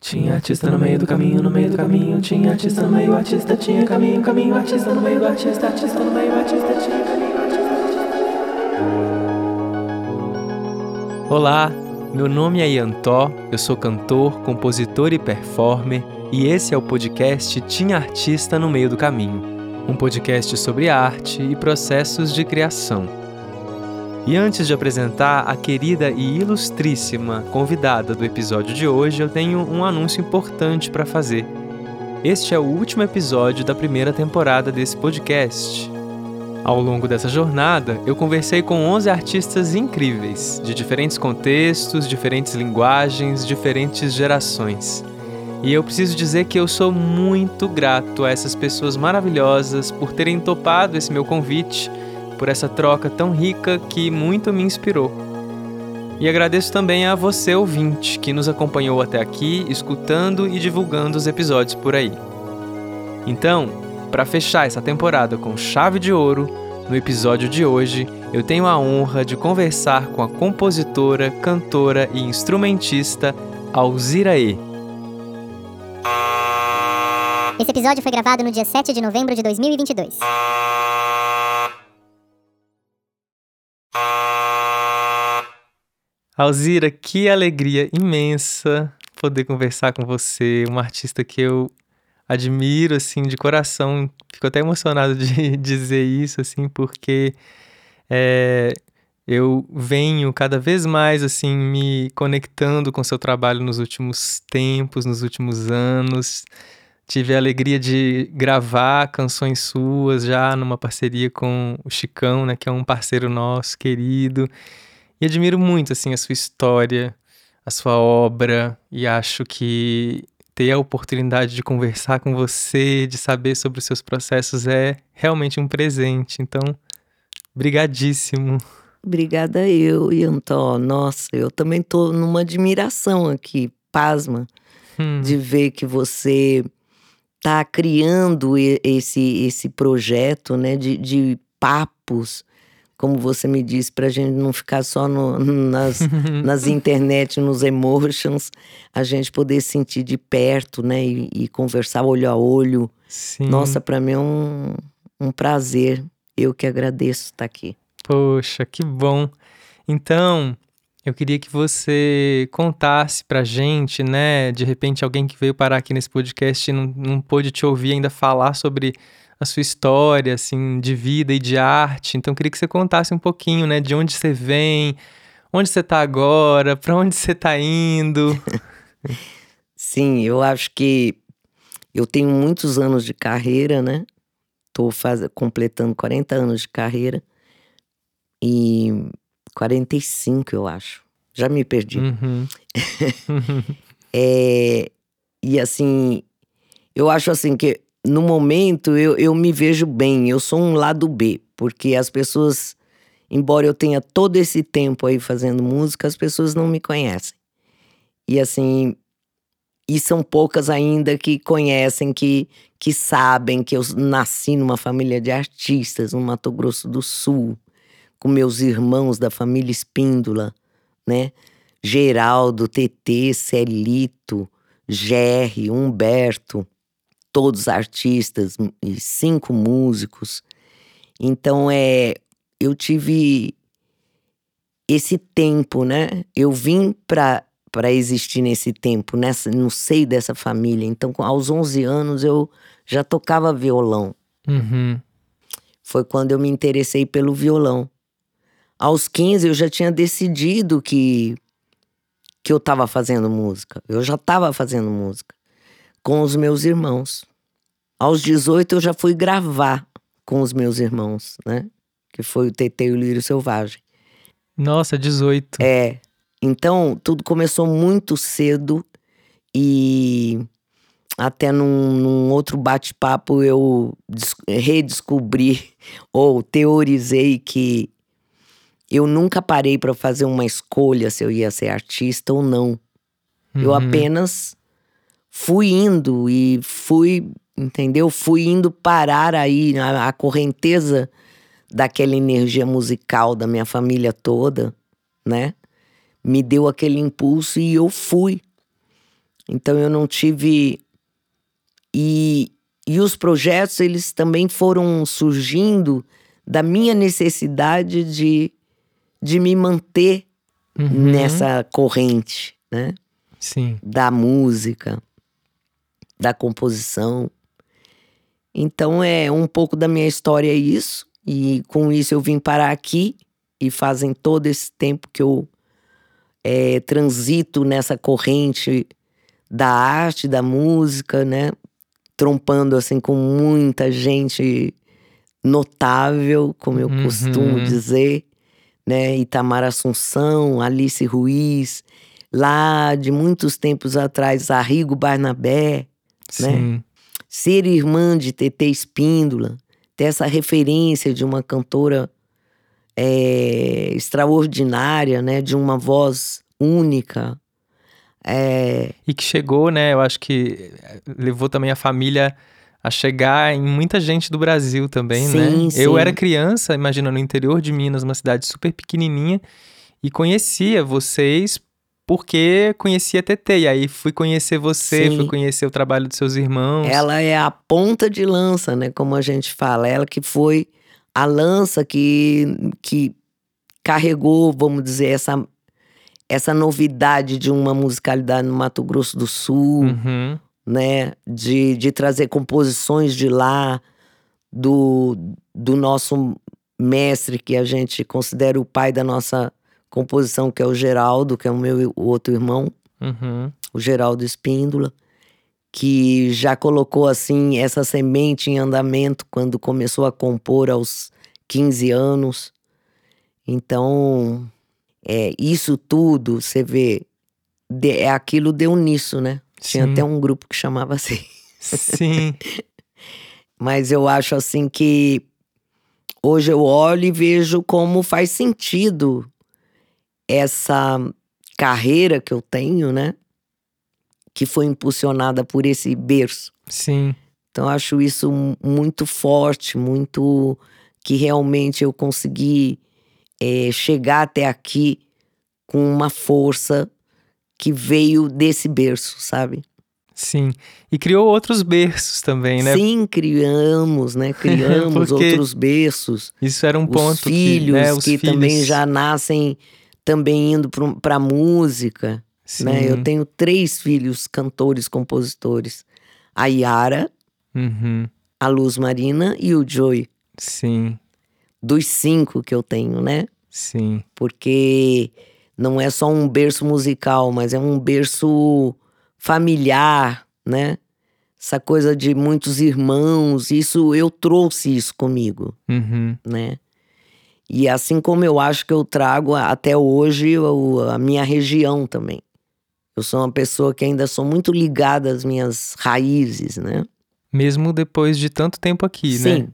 Tinha artista no meio do caminho, no meio do caminho, tinha artista no meio, artista tinha caminho, caminho, artista no meio do artista, artista no meio, artista tinha caminho, artista. Olá, meu nome é Ian Tó, eu sou cantor, compositor e performer, e esse é o podcast Tinha Artista no Meio do Caminho, um podcast sobre arte e processos de criação. E antes de apresentar a querida e ilustríssima convidada do episódio de hoje, eu tenho um anúncio importante para fazer. Este é o último episódio da primeira temporada desse podcast. Ao longo dessa jornada, eu conversei com 11 artistas incríveis, de diferentes contextos, diferentes linguagens, diferentes gerações. E eu preciso dizer que eu sou muito grato a essas pessoas maravilhosas por terem topado esse meu convite por essa troca tão rica que muito me inspirou. E agradeço também a você, ouvinte, que nos acompanhou até aqui, escutando e divulgando os episódios por aí. Então, para fechar essa temporada com chave de ouro, no episódio de hoje eu tenho a honra de conversar com a compositora, cantora e instrumentista Alzira E. Esse episódio foi gravado no dia 7 de novembro de 2022. Alzira, que alegria imensa poder conversar com você, uma artista que eu admiro assim de coração. Fico até emocionado de dizer isso assim, porque é, eu venho cada vez mais assim me conectando com seu trabalho nos últimos tempos, nos últimos anos. Tive a alegria de gravar canções suas já numa parceria com o Chicão, né, que é um parceiro nosso querido. E admiro muito assim a sua história, a sua obra e acho que ter a oportunidade de conversar com você, de saber sobre os seus processos é realmente um presente. Então, brigadíssimo. Obrigada eu, Iantó. Nossa, eu também tô numa admiração aqui, pasma, Hum, de ver que você tá criando e- esse, esse projeto, né, de, de papos, como você me disse, pra gente não ficar só no- nas, nas internet, nos emotions, a gente poder sentir de perto, né, e, e conversar olho a olho. Sim. Nossa, para mim é um, um prazer. Eu que agradeço estar aqui. Poxa, que bom. Então, eu queria que você contasse pra gente, né? De repente, alguém que veio parar aqui nesse podcast e não, não pôde te ouvir ainda falar sobre a sua história, assim, de vida e de arte. Então, eu queria que você contasse um pouquinho, né? De onde você vem, onde você tá agora, pra onde você tá indo. Sim, eu acho que eu tenho muitos anos de carreira, né? Tô faz... completando 40 anos de carreira. E 45, eu acho. Já me perdi. Uhum. É, e assim, eu acho assim que no momento eu, eu me vejo bem, eu sou um lado B, porque as pessoas, embora eu tenha todo esse tempo aí fazendo música, as pessoas não me conhecem. E assim, e são poucas ainda que conhecem, que, que sabem que eu nasci numa família de artistas no Mato Grosso do Sul, com meus irmãos da família Espíndola, né? Geraldo, TT, Celito, Gerry, Humberto, todos artistas e cinco músicos. Então é, eu tive esse tempo, né? Eu vim para para existir nesse tempo, nessa, no seio dessa família. Então, aos 11 anos eu já tocava violão. Uhum. Foi quando eu me interessei pelo violão. Aos 15 eu já tinha decidido que que eu estava fazendo música. Eu já estava fazendo música com os meus irmãos. Aos 18 eu já fui gravar com os meus irmãos, né? Que foi o TT e o Lírio Selvagem. Nossa, 18. É. Então, tudo começou muito cedo e até num, num outro bate-papo eu des- redescobri ou teorizei que eu nunca parei para fazer uma escolha se eu ia ser artista ou não. Eu Uhum. apenas fui indo e fui, entendeu? Fui indo parar aí a, a correnteza daquela energia musical da minha família toda, né? me deu aquele impulso e eu fui. Então eu não tive e, e os projetos eles também foram surgindo da minha necessidade de, de me manter Uhum. nessa corrente, né? Sim. Da música, da composição. Então é um pouco da minha história isso. E com isso eu vim parar aqui e fazem todo esse tempo que eu é, transito nessa corrente da arte, da música, né? Trompando assim com muita gente notável, como eu Uhum. costumo dizer, né? Itamar Assunção, Alice Ruiz, lá de muitos tempos atrás, Arrigo Barnabé, Sim. Ser irmã de Tetê Espíndola, ter essa referência de uma cantora é, extraordinária, né? De uma voz única. É, E que chegou, né? Eu acho que eh, levou também a família a chegar em muita gente do Brasil também, né? Sim, Eu sim. era criança, imagina, no interior de Minas, uma cidade super pequenininha, e conhecia vocês porque conhecia a TT. E aí fui conhecer você, Sim. fui conhecer o trabalho dos seus irmãos. ela é a ponta de lança, né? Como a gente fala. Ela que foi a lança que, que carregou, vamos dizer, essa, essa novidade de uma musicalidade no Mato Grosso do Sul. Uhum. né? De, de trazer composições de lá, do, do nosso mestre, que a gente considera o pai da nossa composição, que é o Geraldo, que é o meu o outro irmão, Uhum. o Geraldo Espíndola, que já colocou assim essa semente em andamento quando começou a compor aos 15 anos. Então, é, isso tudo, você vê, de- é aquilo deu nisso, né? Tinha Sim. até um grupo que chamava assim. Sim. Mas eu acho assim que hoje eu olho e vejo como faz sentido essa carreira que eu tenho, né? Que foi impulsionada por esse berço. Sim. Então acho isso mu- muito forte, muito que realmente eu consegui eh, chegar até aqui com uma força que veio desse berço, sabe? Sim. E criou outros berços também, né? Sim, criamos, né? Criamos outros berços. Isso era um ponto os filhos que, que, né, também filhos- já nascem também indo para música, Sim. né? Eu tenho três filhos cantores, compositores. A Yara, Uhum. a Luz Marina e o Joey. Sim. Dos cinco que eu tenho, né? Sim. Porque não é só um berço musical, mas é um berço familiar, né? Essa coisa de muitos irmãos, isso eu trouxe isso comigo, Uhum. né? E assim como eu acho que eu trago até hoje a minha região também. Eu sou uma pessoa que ainda sou muito ligada às minhas raízes, né? Mesmo depois de tanto tempo aqui, Sim. né?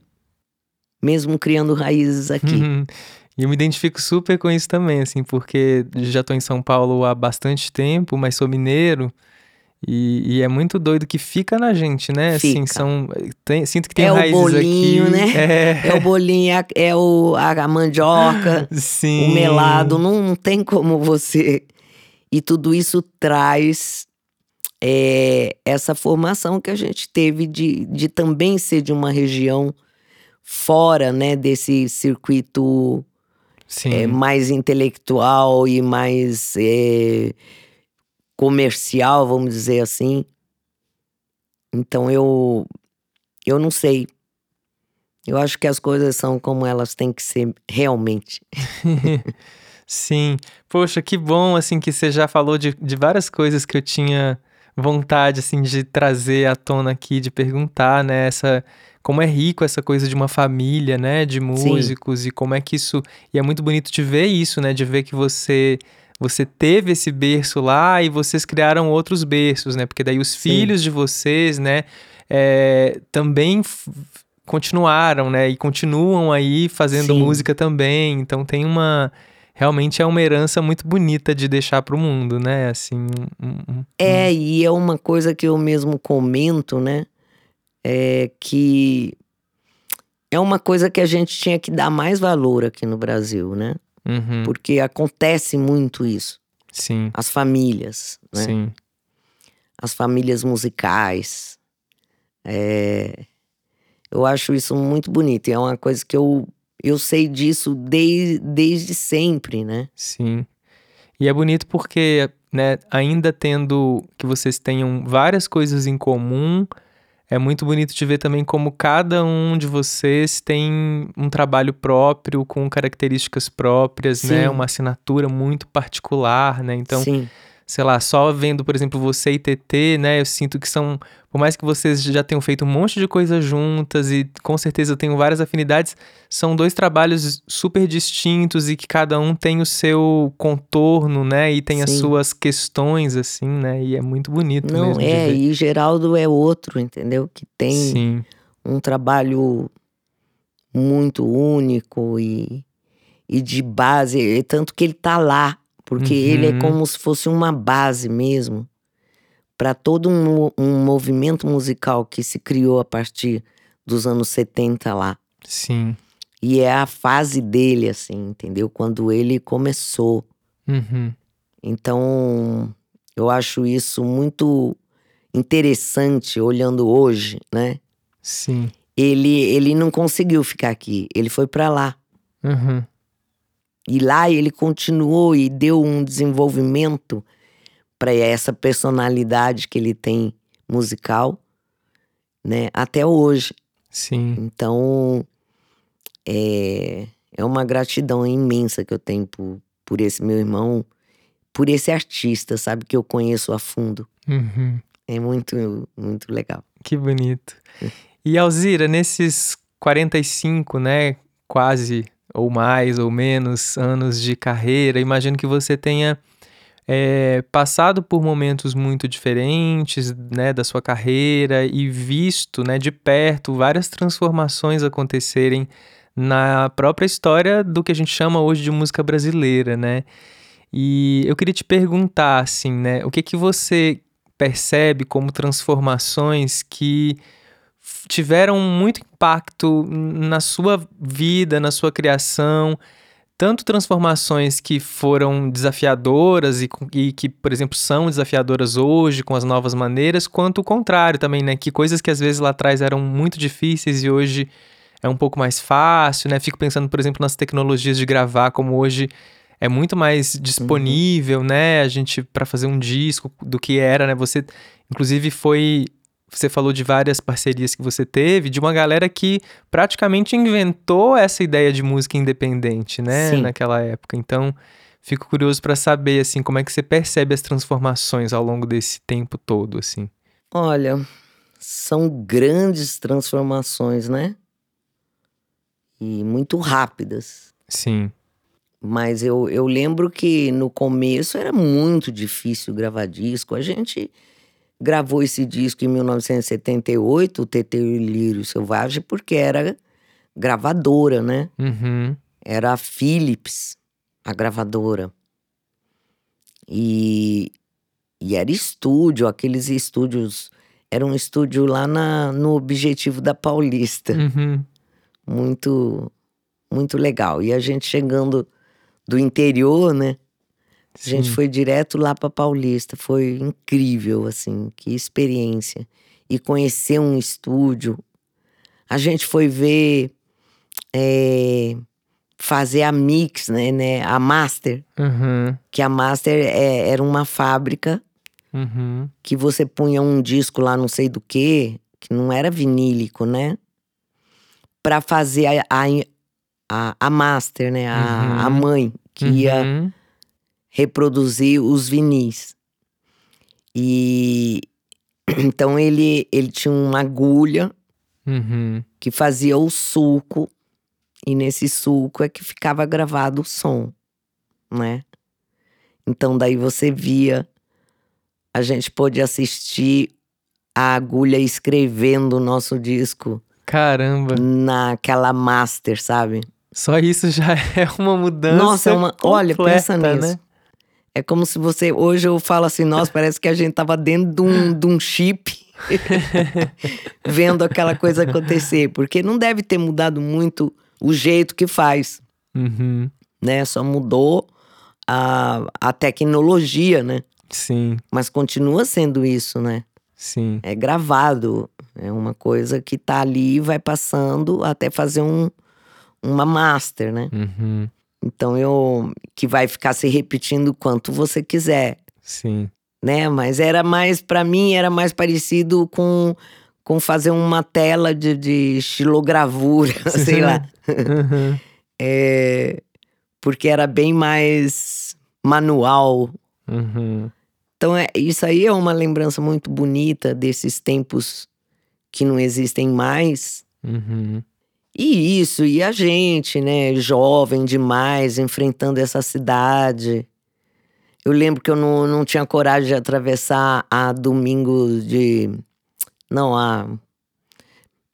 Mesmo criando raízes aqui. Uhum. E eu me identifico super com isso também, assim, porque já tô em São Paulo há bastante tempo, mas sou mineiro. E, e é muito doido que fica na gente, né? Assim, Fica. são. tem- sinto que tem É o raízes bolinho, aqui. né? É, É o bolinho, é a- é o, a mandioca. sim. o melado, não, não tem como você. E tudo isso traz é, essa formação que a gente teve de, de também ser de uma região fora né, desse circuito é, mais intelectual e mais é, comercial, vamos dizer assim. Então eu, eu não sei. Eu acho que as coisas são como elas têm que ser realmente. Sim. Poxa, que bom, assim, que você já falou de, de várias coisas que eu tinha vontade, assim, de trazer à tona aqui, de perguntar, né? Essa, como é rico essa coisa de uma família, né? De músicos e como é que isso... E é muito bonito de ver isso, né? De ver que você... Você teve esse berço lá e vocês criaram outros berços, né? Porque daí os Sim. filhos de vocês, né? é, também continuaram, né? E continuam aí fazendo Sim. música também. Então tem uma realmente é uma herança muito bonita de deixar para o mundo, né? Assim, um- um- É, e é uma coisa que eu mesmo comento, né? É que é uma coisa que a gente tinha que dar mais valor aqui no Brasil, né? Uhum, Porque acontece muito isso. Sim, as famílias, né? sim. as famílias musicais. É, eu acho isso muito bonito. E é uma coisa que eu, eu sei disso desde, desde sempre, né? Sim. E é bonito porque, né, ainda tendo que vocês tenham várias coisas em comum, é muito bonito de ver também como cada um de vocês tem um trabalho próprio, com características próprias, né? Sim. Uma assinatura muito particular, né? Então, Sim, sei lá, só vendo, por exemplo, você e TT, né? Eu sinto que são, por mais que vocês já tenham feito um monte de coisa juntas e com certeza tenham várias afinidades, são dois trabalhos super distintos e que cada um tem o seu contorno, né? E tem as Sim. suas questões, assim, né? E é muito bonito não mesmo é. E Geraldo é outro, entendeu? Que tem Sim, um trabalho muito único e, e de base, tanto que ele tá lá, porque ele é Uhum. como se fosse uma base mesmo para todo um, um movimento musical que se criou a partir dos anos 70 lá. sim. E é a fase dele, assim, entendeu? Quando ele começou. Uhum. Então, eu acho isso muito interessante olhando hoje, né? Sim. Ele, ele não conseguiu ficar aqui, ele foi para lá. Uhum. E lá ele continuou e deu um desenvolvimento para essa personalidade que ele tem musical, né? Até hoje. Sim. Então, é, é uma gratidão imensa que eu tenho por, por esse meu irmão, por esse artista, sabe? Que eu conheço a fundo. Uhum. É muito, muito legal. Que bonito. E Alzira, nesses 45, né, quase ou mais ou menos anos de carreira, imagino que você tenha é, passado por momentos muito diferentes, né, da sua carreira e visto, né, de perto várias transformações acontecerem na própria história do que a gente chama hoje de música brasileira, né? E eu queria te perguntar, assim, né, o que que você percebe como transformações que tiveram muito impacto na sua vida, na sua criação, tanto transformações que foram desafiadoras e, e que, por exemplo, são desafiadoras hoje com as novas maneiras, quanto o contrário também, né? Que coisas que às vezes lá atrás eram muito difíceis e hoje é um pouco mais fácil, né? Fico pensando, por exemplo, nas tecnologias de gravar, como hoje é muito mais disponível, né? A gente para fazer um disco do que era, né? Você inclusive foi você falou de várias parcerias que você teve, de uma galera que praticamente inventou essa ideia de música independente, né, Sim. naquela época. Então, fico curioso para saber assim, como é que você percebe as transformações ao longo desse tempo todo, assim. Olha, são grandes transformações, né? E muito rápidas. Sim. Mas eu, eu lembro que no começo era muito difícil gravar disco. A gente gravou esse disco em 1978, o TT e o Lírio Selvagem, porque era gravadora, né? Uhum. Era a Philips, a gravadora. E, e era estúdio, aqueles estúdios. Era um estúdio lá na, no Objetivo da Paulista Uhum. muito muito legal. E a gente chegando do interior, né? A gente Sim. foi direto lá para Paulista, foi incrível assim, que experiência. E conhecer um estúdio. A gente foi ver é, fazer a mix, né, né, a master, Uhum. que a master é- era uma fábrica Uhum. que você punha um disco lá, não sei do que, que não era vinílico, né? Pra fazer a, a, a, a master, né? A, a Uhum. mãe, que ia Uhum. Reproduzir os vinis. E então ele, ele tinha uma agulha Uhum. que fazia o sulco, e nesse sulco é que ficava gravado o som, né? Então daí você via, a gente pôde assistir a agulha escrevendo o nosso disco Caramba, naquela master, sabe? só isso já é uma mudança. Nossa, é uma- olha, pensa completa, nisso. Né? É como se você. Hoje eu falo assim, nossa, parece que a gente tava dentro de um, de um chip vendo aquela coisa acontecer. Porque não deve ter mudado muito o jeito que faz, Uhum. né? Só mudou a, a tecnologia, né? Sim, Mas continua sendo isso, né? sim. É gravado. É uma coisa que tá ali e vai passando até fazer um, uma master, né? Uhum. Então eu. que vai ficar se repetindo quanto você quiser, Sim. né? Mas era mais, para mim, era mais parecido com, com fazer uma tela de, de estilogravura, sei lá. Uhum. É, porque era bem mais manual. Uhum. Então, é, isso aí é uma lembrança muito bonita desses tempos que não existem mais. Uhum. E isso, e a gente, né, jovem demais, enfrentando essa cidade. Eu lembro que eu não, não tinha coragem de atravessar a domingo de. Não, a.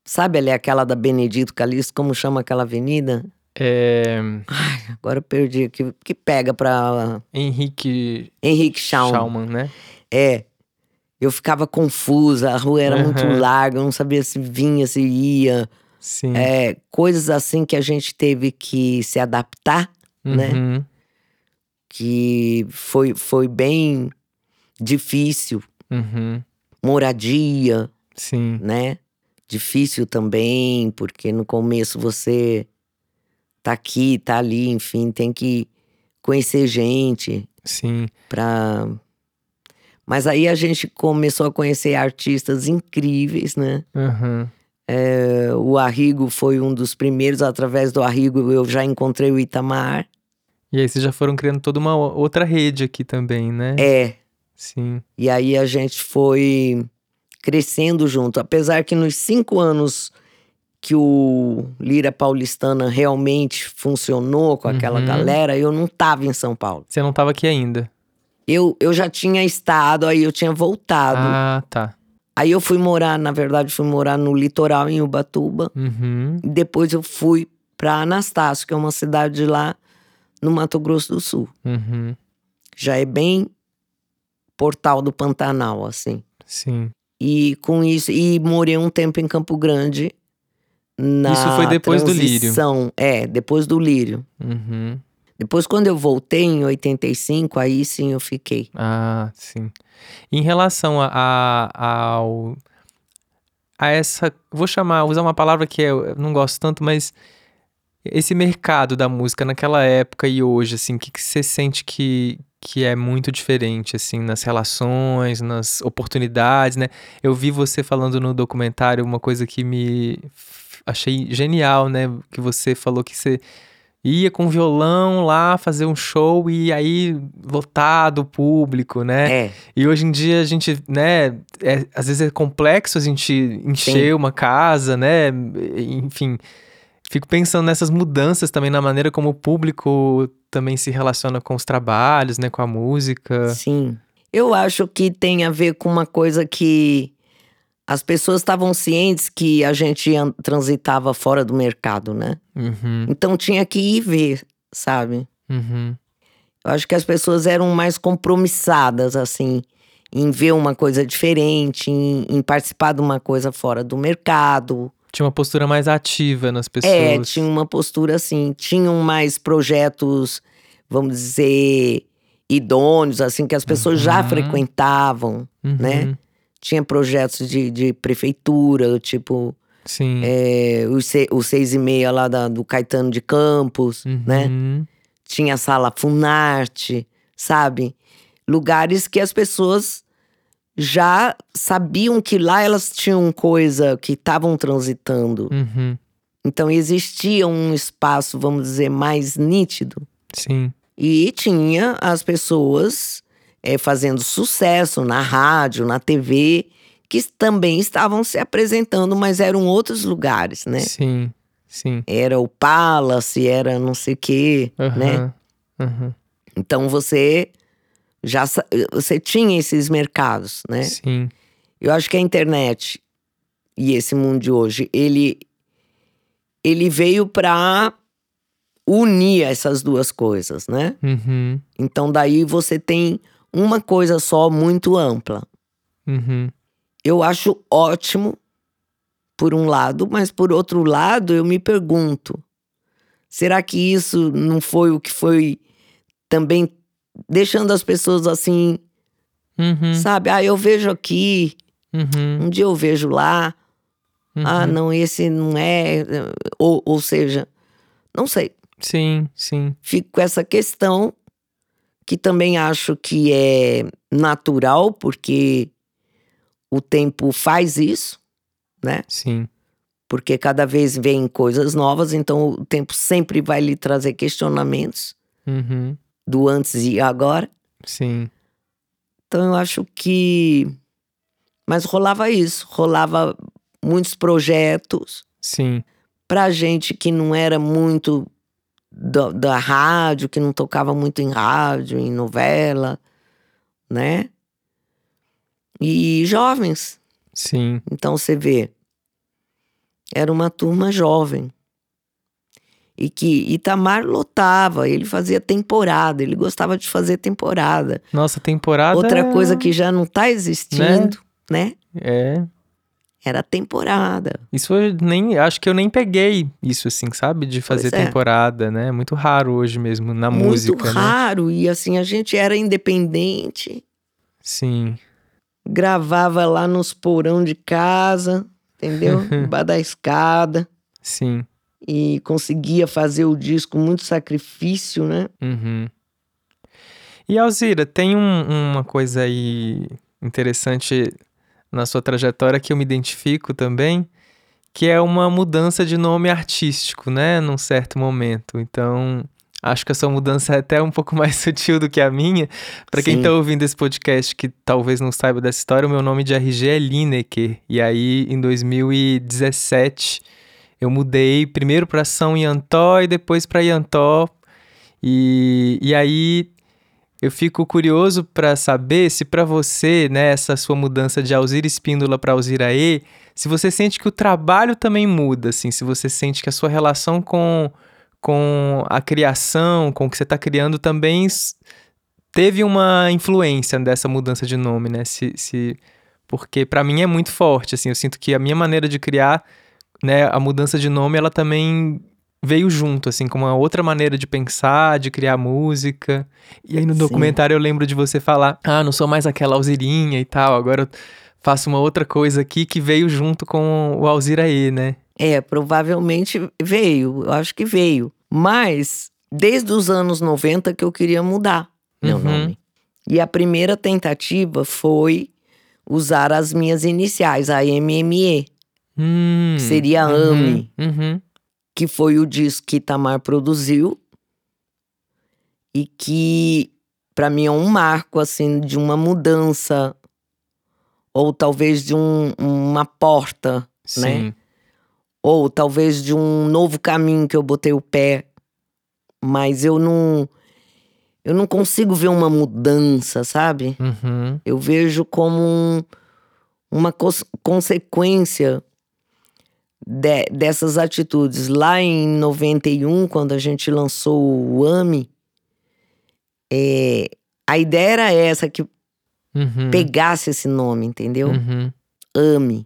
Sabe ali aquela da Benedito Calixto, como chama aquela avenida? É, Agora eu perdi, que, que pega pra Henrique Henrique Schaum. Schaumann, né? É. Eu ficava confusa, a rua era muito Aham. larga, eu não sabia se vinha, se ia. Sim. É, coisas assim que a gente teve que se adaptar, né? Uhum. que foi, foi bem difícil. Uhum. Moradia, Sim. né? Difícil também, porque no começo você tá aqui, tá ali, enfim, tem que conhecer gente Sim. pra. Mas aí a gente começou a conhecer artistas incríveis, né? Uhum. É, o Arrigo foi um dos primeiros, através do Arrigo eu já encontrei o Itamar. E aí vocês já foram criando toda uma outra rede aqui também, né? É, Sim. E aí a gente foi crescendo junto. Apesar que nos cinco anos que o Lira Paulistana realmente funcionou com aquela Uhum. galera, eu não tava em São Paulo. Você não tava aqui ainda. Eu, eu já tinha estado, aí eu tinha voltado. Ah, tá. Aí eu fui morar, na verdade, fui morar no litoral em Ubatuba. Uhum. Depois eu fui pra Anastácio, que é uma cidade lá no Mato Grosso do Sul. Uhum. Já é bem Portal do Pantanal, assim. Sim. E com isso, e morei um tempo em Campo Grande. Na Isso foi depois do Lírio. É, depois do Lírio. Uhum. Depois, quando eu voltei em 85, aí sim eu fiquei. Ah, sim. Em relação a, a, ao, a essa. Vou chamar, usar uma palavra que eu não gosto tanto, mas esse mercado da música naquela época e hoje, assim, o que, que você sente que, que é muito diferente, assim, nas relações, nas oportunidades, né? Eu vi você falando no documentário uma coisa que me achei genial, né? Que você falou que você ia com violão lá fazer um show e aí lotado o público, né? É, E hoje em dia a gente, né, é- às vezes é complexo a gente encher uma casa, né? Enfim, fico pensando nessas mudanças também na maneira como o público também se relaciona com os trabalhos, né, com a música. sim. Eu acho que tem a ver com uma coisa que as pessoas estavam cientes que a gente an- transitava fora do mercado, né? Uhum, Então tinha que ir ver, sabe? uhum, Eu acho que as pessoas eram mais compromissadas, assim, em ver uma coisa diferente, em, em participar de uma coisa fora do mercado. Tinha uma postura mais ativa nas pessoas. É, tinha uma postura assim, tinham mais projetos, vamos dizer, idôneos, assim, que as pessoas já Uhum. frequentavam. Uhum, né? Tinha projetos de, de prefeitura, tipo Sim. é, o, se, o seis e meia lá da- do Caetano de Campos, né? Uhum, Tinha a sala Funarte, sabe? Lugares que as pessoas já sabiam que lá elas tinham coisa que estavam transitando. uhum, Então existia um espaço, vamos dizer, mais nítido. Sim. E tinha as pessoas eh, fazendo sucesso na rádio, na TV, que também estavam se apresentando, mas eram outros lugares, né? Sim. Sim. Era o Palace, era não sei o quê, né? Aham, aham, Então você já você tinha esses mercados, né? Sim. Eu acho que a internet e esse mundo de hoje, ele ele veio para unir essas duas coisas, né? Uhum, Então daí você tem uma coisa só muito ampla. uhum, Eu acho ótimo por um lado, mas por outro lado eu me pergunto: será que isso não foi o que foi também deixando as pessoas assim, Uhum, sabe? Ah, eu vejo aqui, uhum, um dia eu vejo lá. Ah, uhum. não, esse não é. Ou, ou seja, não sei. Sim, sim. Fico com essa questão, que também acho que é natural, porque o tempo faz isso, né? Sim. Porque cada vez vem coisas novas, então o tempo sempre vai lhe trazer questionamentos Uhum, do antes e agora. sim. Então eu acho que. Mas rolava isso, rolava muitos projetos Sim. pra gente que não era muito da, da rádio, que não tocava muito em rádio, em novela, né? E jovens. Sim. Então você vê, era uma turma jovem. E que Itamar lotava, ele fazia temporada, ele gostava de fazer temporada. Nossa, temporada. Outra coisa que já não tá existindo, né? É. Era temporada. Isso eu nem. Acho que eu nem peguei isso, assim, sabe? De fazer é. temporada, né? Muito raro hoje mesmo na Muito música, né? raro. E assim, a gente era independente, Sim. gravava lá nos porão de casa, entendeu? Embaixo da escada. Sim. E conseguia fazer o disco com muito sacrifício, né? Uhum. E Alzira, tem um- uma coisa aí interessante na sua trajetória que eu me identifico também, que é uma mudança de nome artístico, né? Num certo momento. Então, acho que a sua mudança é até um pouco mais sutil do que a minha. Para quem Sim. tá ouvindo esse podcast que talvez não saiba dessa história, o meu nome de RG é Lineker. E aí, em 2017, eu mudei primeiro para São Iantó e depois para Iantó. E, e aí eu fico curioso para saber se para você, né, essa sua mudança de Alzira Espíndola para Alziraê, se você sente que o trabalho também muda, assim, se você sente que a sua relação com, com a criação, com o que você está criando também teve uma influência dessa mudança de nome, né? Se, se, porque para mim é muito forte, assim, eu sinto que a minha maneira de criar, né, a mudança de nome, ela também veio junto, assim, com uma outra maneira de pensar, de criar música. E aí no Sim. documentário eu lembro de você falar: ah, não sou mais aquela Alzirinha e tal, agora eu faço uma outra coisa aqui que veio junto com o Alziraê, né? É, provavelmente veio, eu acho que veio. Mas desde os anos 90 que eu queria mudar meu Uhum. nome. E a primeira tentativa foi usar as minhas iniciais, a MME, Hum, Seria uhum, AME. Uhum, que foi o disco que Itamar produziu e que para mim é um marco assim de uma mudança ou talvez de um- uma porta, né? sim. ou talvez de um novo caminho que eu botei o pé, mas eu não eu não consigo ver uma mudança, sabe? Uhum, Eu vejo como um- uma cons- consequência de- dessas atitudes. Lá em 91, quando a gente lançou o AMI, é, a ideia era essa, que uhum, pegasse esse nome, entendeu? uhum, AMI.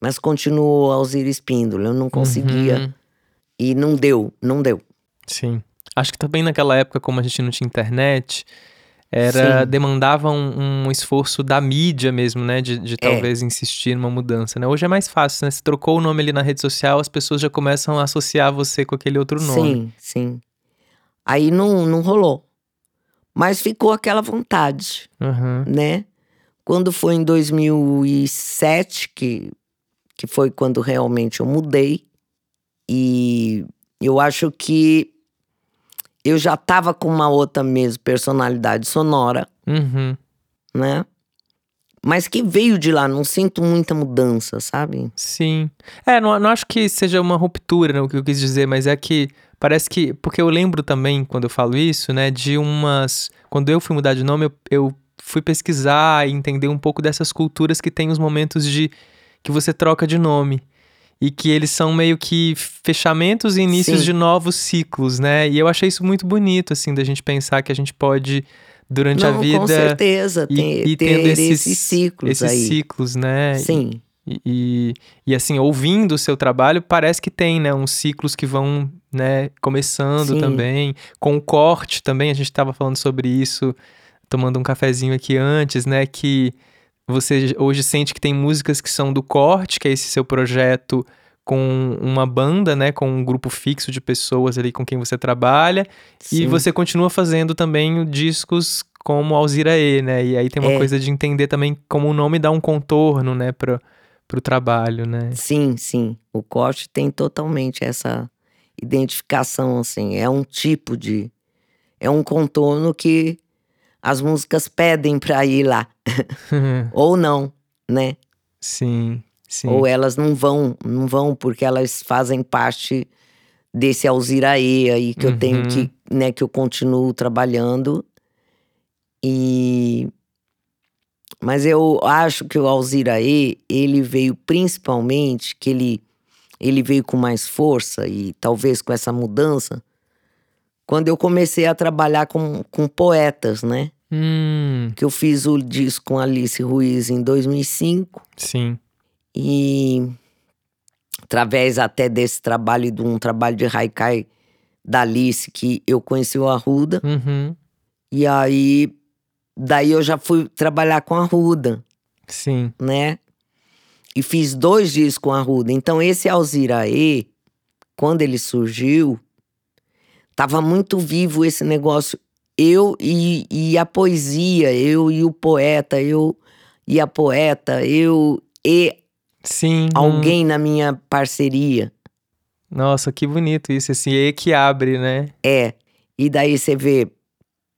Mas continuou Alzira Espíndola, eu não conseguia. uhum. E não deu, não deu. Sim. Acho que também naquela época, como a gente não tinha internet, era Sim. demandava um, um esforço da mídia mesmo, né? De, de É. talvez insistir numa mudança, né? Hoje é mais fácil, né? Se trocou o nome ali na rede social, as pessoas já começam a associar você com aquele outro nome. Sim, sim. Aí não, não rolou. Mas ficou aquela vontade. Uhum. né? Quando foi em 2007, que, que foi quando realmente eu mudei, e eu acho que eu já tava com uma outra mesmo personalidade sonora, Uhum. né? Mas que veio de lá, não sinto muita mudança, sabe? Sim. É, não, não acho que seja uma ruptura, né, o que eu quis dizer, mas é que parece que. Porque eu lembro também, quando eu falo isso, né, de umas. Quando eu fui mudar de nome, eu, eu fui pesquisar e entender um pouco dessas culturas que tem os momentos de. que você troca de nome. E que eles são meio que fechamentos e inícios Sim. de novos ciclos, né? E eu achei isso muito bonito, assim, da gente pensar que a gente pode, durante a não, vida. com certeza, e- ter, e ter esses, esses- ciclos esses aí. ciclos, né? Sim. E, e, e, assim, ouvindo o seu trabalho, parece que tem, né? Uns ciclos que vão, né, começando Sim. também. Com o corte também, a gente estava falando sobre isso, tomando um cafezinho aqui antes, né? Que você hoje sente que tem músicas que são do corte, que é esse seu projeto com uma banda, né? Com um grupo fixo de pessoas ali com quem você trabalha. E Sim. você continua fazendo também discos como Alzira E, né? E aí tem uma É. coisa de entender também como o nome dá um contorno, né? Pra, pro trabalho, né? Sim, sim. O corte tem totalmente essa identificação, assim. É um tipo de. É um contorno que as músicas pedem pra ir lá. Ou não, né? sim, sim. Ou elas não vão, não vão porque elas fazem parte desse Alziraê aí que eu tenho Uhum. que, né, que eu continuo trabalhando. E mas eu acho que o Alziraê, ele veio principalmente que ele ele veio com mais força e talvez com essa mudança quando eu comecei a trabalhar com, com poetas, né? Hum, Que eu fiz o disco com Alice Ruiz em 2005 sim. e através até desse trabalho e de um trabalho de haikai da Alice que eu conheci o Arruda Uhum, e aí daí eu já fui trabalhar com a Arruda, sim. né? E fiz dois discos com a Arruda. Então esse Alziraê, quando ele surgiu, tava muito vivo esse negócio eu e, e a poesia, eu e o poeta, eu e a poeta, eu e Sim. alguém na minha parceria. Nossa, que bonito isso, assim, e que abre, né? É. E daí você vê.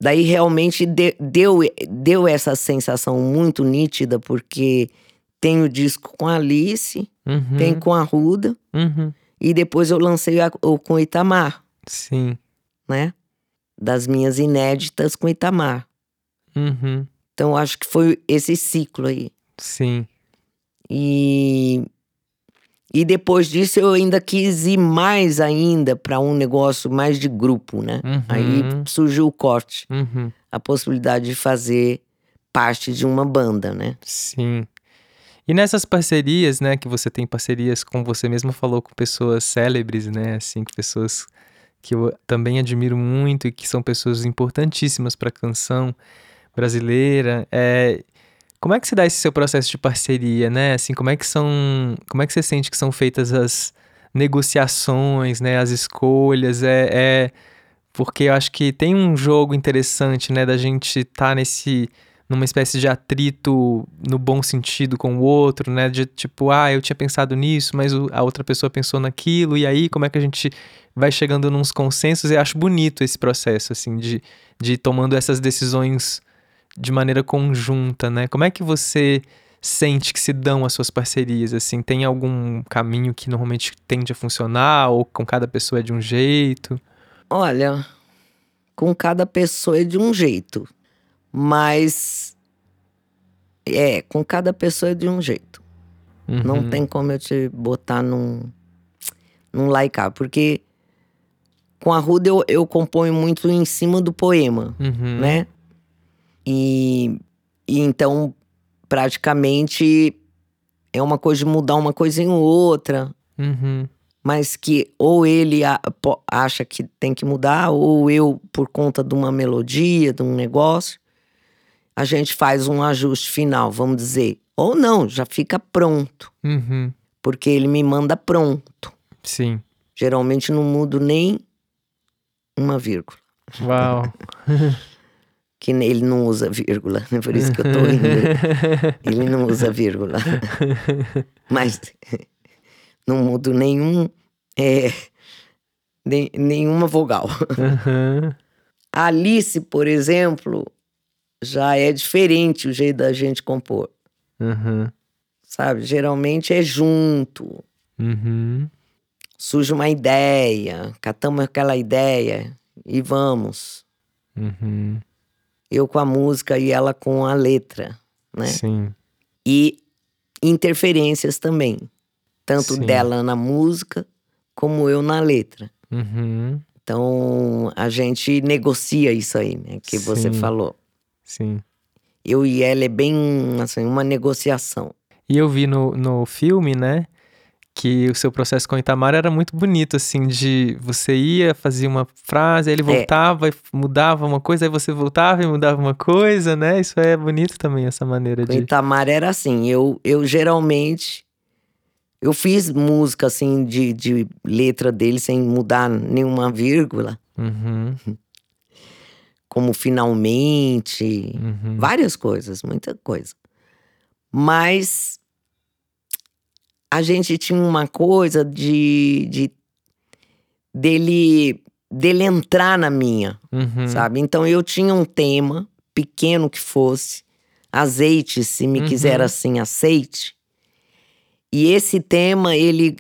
Daí realmente de- deu, deu essa sensação muito nítida, porque tem o disco com a Alice, Uhum, tem com a Ruda, uhum, e depois eu lancei a- o com Itamar, sim. Né? Das minhas inéditas com Itamar. Uhum, Então acho que foi esse ciclo aí. sim. E, e depois disso eu ainda quis ir mais ainda para um negócio mais de grupo, né? Aí Uhum. surgiu o corte, Uhum, a possibilidade de fazer parte de uma banda, né? sim. E nessas parcerias, né, que você tem parcerias, como você mesma falou, com pessoas célebres, né, assim, que pessoas que eu também admiro muito e que são pessoas importantíssimas para a canção brasileira. É, como é que se dá esse seu processo de parceria, né? Assim, como é que são, como é que você sente que são feitas as negociações, né, as escolhas? É, é porque eu acho que tem um jogo interessante, né, da gente estar nesse numa espécie de atrito no bom sentido com o outro, né? De tipo, ah, eu tinha pensado nisso, mas a outra pessoa pensou naquilo, e aí como é que a gente vai chegando nos consensos? Eu acho bonito esse processo, assim, de, de tomando essas decisões de maneira conjunta, né? Como é que você sente que se dão as suas parcerias, assim? Tem algum caminho que normalmente tende a funcionar, ou com cada pessoa é de um jeito? Olha, com cada pessoa é de um jeito, mas é, com cada pessoa é de um jeito. Não Uhum, tem como eu te botar num, num laicar, porque com a Ruda eu, eu componho muito em cima do poema, uhum, né? E, e então, praticamente, é uma coisa de mudar uma coisa em outra, Uhum, mas que ou ele a- acha que tem que mudar, ou eu, por conta de uma melodia, de um negócio, a gente faz um ajuste final, vamos dizer. Ou não, já fica pronto, uhum, porque ele me manda pronto. sim. Geralmente não mudo nem uma vírgula. Uau. Que ele não usa vírgula, é por isso que eu tô rindo. Ele não usa vírgula. Mas não mudo nenhum. é, nem- nenhuma vogal. Uhum, Alice, por exemplo, já é diferente o jeito da gente compor. uhum, Sabe? Geralmente é junto. uhum, Surge uma ideia, catamos aquela ideia e vamos. uhum, Eu com a música e ela com a letra, né? sim. E interferências também. Tanto Sim. dela na música como eu na letra. Uhum, Então a gente negocia isso aí, né? Que você Sim. falou. Sim. Eu e ela é bem assim, uma negociação. E eu vi no, no filme, né, que o seu processo com o Itamar era muito bonito, assim, de você ia, fazia uma frase, aí ele É. voltava e mudava uma coisa, aí você voltava e mudava uma coisa, né? Isso é bonito também, essa maneira Com de. Itamar era assim, eu, eu geralmente. Eu fiz música assim de, de letra dele sem mudar nenhuma vírgula, Uhum, como finalmente, uhum, várias coisas, muita coisa. Mas a gente tinha uma coisa de, de dele dele entrar na minha, uhum, sabe? Então eu tinha um tema, pequeno que fosse, azeite, se me Uhum. quiser assim, aceite. E esse tema ele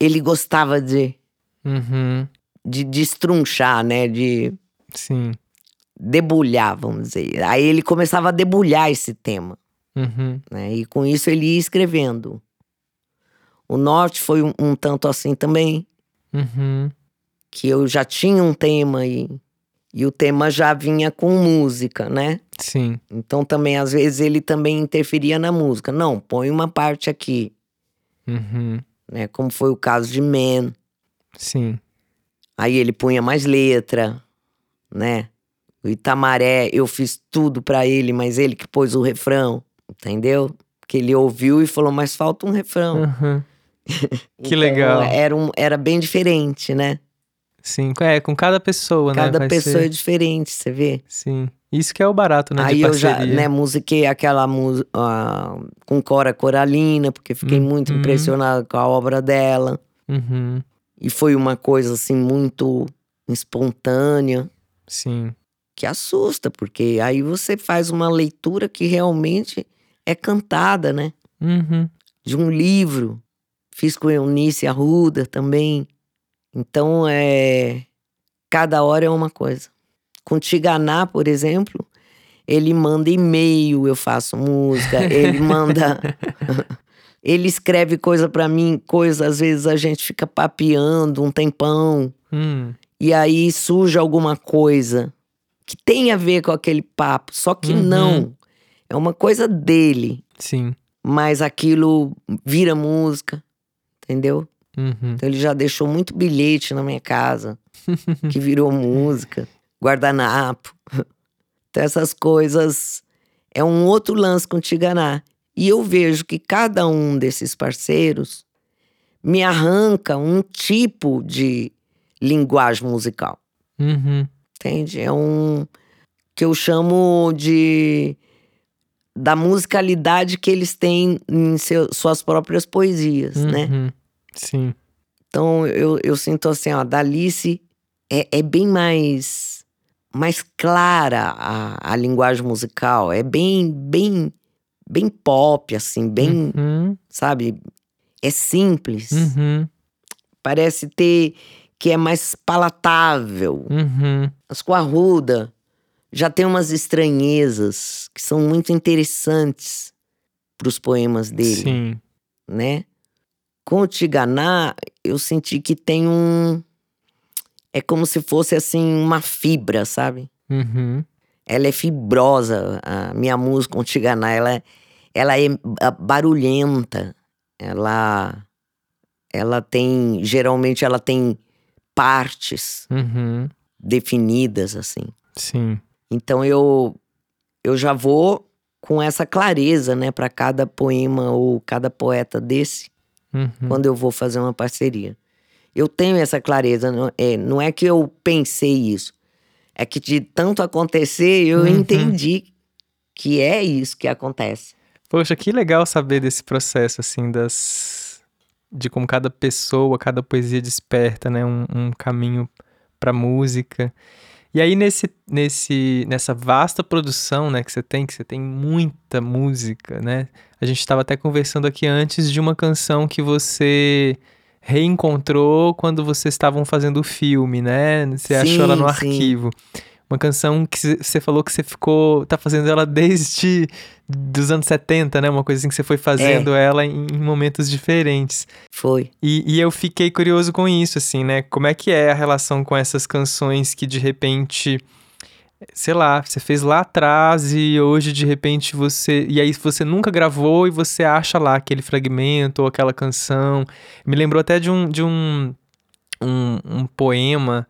ele gostava de uhum, de destrunchar, né, de sim, debulhar, vamos dizer. Aí ele começava a debulhar esse tema, uhum, né? E com isso ele ia escrevendo. O norte foi um, um tanto assim também, uhum, que eu já tinha um tema e e o tema já vinha com música, né? sim, Então também às vezes ele também interferia na música. Não, põe uma parte aqui, uhum, né? Como foi o caso de Man. sim, Aí ele punha mais letra, né? O Itamaré, eu fiz tudo pra ele, mas ele que pôs o refrão, entendeu? Que ele ouviu e falou, mas falta um refrão. uhum, que Então, legal. Era, um, era bem diferente, né? sim. É, com cada pessoa, né? Cada pessoa ser- é diferente, você vê? Sim. Isso que é o barato, né? Aí eu já, né, musiquei aquela música com Cora Coralina, porque fiquei muito Uhum. impressionado com a obra dela. Uhum, E foi uma coisa assim muito espontânea, sim. Que assusta, porque aí você faz uma leitura que realmente é cantada, né? Uhum, De um livro. Fiz com Eunice Arruda também. Então é. Cada hora é uma coisa. Com Tiganá, por exemplo, ele manda e-mail, eu faço música, ele manda. ele escreve coisa pra mim, coisa, às vezes a gente fica papeando um tempão. hum, E aí surge alguma coisa que tem a ver com aquele papo, só que Uhum. não. É uma coisa dele, sim. mas aquilo vira música, entendeu? Uhum, Então ele já deixou muito bilhete na minha casa, que virou música, guardanapo. Então essas coisas é um outro lance com o Tiganá. E eu vejo que cada um desses parceiros me arranca um tipo de linguagem musical. uhum, Entende? É um que eu chamo de da musicalidade que eles têm em seu- suas próprias poesias, né? uhum, Sim. Então eu, eu sinto assim, ó, da Alice é, é bem mais mais clara a, a linguagem musical, é bem bem bem pop assim, bem, Uhum, sabe? É simples. uhum, Parece ter que é mais palatável. uhum, As com a Arruda já tem umas estranhezas que são muito interessantes para os poemas dele, Sim. né? Com o Tiganá, eu senti que tem um. É como se fosse assim uma fibra, sabe? Uhum, Ela é fibrosa, a minha música com o Tiganá, ela, é- ela é ah, barulhenta, ela, ela tem, geralmente ela tem partes uhum, definidas, assim. sim. Então eu eu já vou com essa clareza, né, para cada poema ou cada poeta desse, Uhum, quando eu vou fazer uma parceria. Eu tenho essa clareza, não é, não é que eu pensei isso, é que de tanto acontecer eu Uhum. entendi que é isso que acontece. Poxa, que legal saber desse processo, assim, das. De como cada pessoa, cada poesia desperta, né? Um, um caminho pra música. E aí, nesse, nesse, nessa vasta produção, né, que você tem, que você tem muita música, né? A gente estava até conversando aqui antes de uma canção que você reencontrou quando vocês estavam fazendo o filme, né? Você achou ela no Sim, sim. arquivo. Uma canção que cê- você falou que você ficou. tá fazendo ela desde dos anos 70, né? Uma coisa assim que você foi fazendo ela em, em momentos diferentes. Foi. E, e eu fiquei curioso com isso, assim, né? Como é que é a relação com essas canções que de repente sei lá, você fez lá atrás e hoje de repente você. E aí você nunca gravou e você acha lá aquele fragmento ou aquela canção. Me lembrou até de um, de um, um, um poema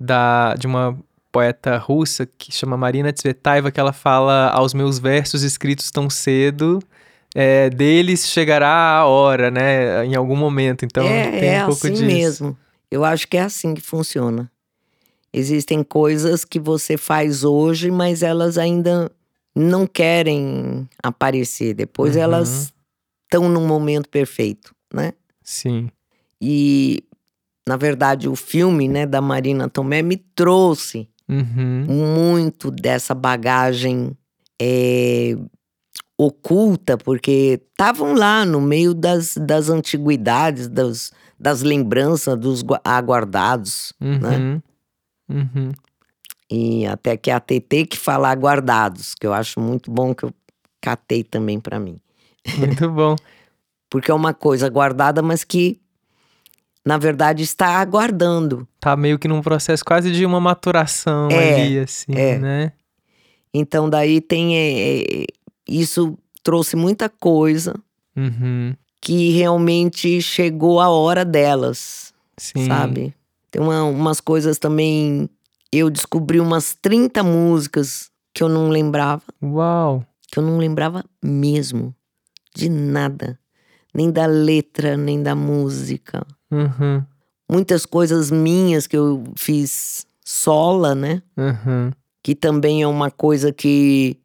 da, de uma poeta russa que chama Marina Tsvetaeva, que ela fala aos meus versos escritos tão cedo. É, deles chegará a hora, né? Em algum momento. Então é, tem é um pouco assim disso. mesmo. Eu acho que é assim que funciona. Existem coisas que você faz hoje, mas elas ainda não querem aparecer. Depois Uhum. elas estão num momento perfeito, né? Sim. E, na verdade, o filme né, da Marina Tomé me trouxe Uhum. muito dessa bagagem é, oculta, porque estavam lá no meio das, das antiguidades, das, das lembranças dos gua- aguardados, né? Uhum. Uhum. E até que a TT que fala aguardados, que eu acho muito bom que eu catei também pra mim. Muito bom. Porque é uma coisa guardada, mas que, na verdade, está aguardando. Tá meio que num processo quase de uma maturação É, ali, assim, é. né? Então, daí tem. é, isso trouxe muita coisa Uhum. que realmente chegou a hora delas, Sim. sabe? Tem uma- umas coisas também. Eu descobri umas 30 músicas que eu não lembrava, Uau. que eu não lembrava mesmo. De nada. Nem da letra, nem da música. Uhum. Muitas coisas minhas que eu fiz sola, né? Uhum. que também é uma coisa que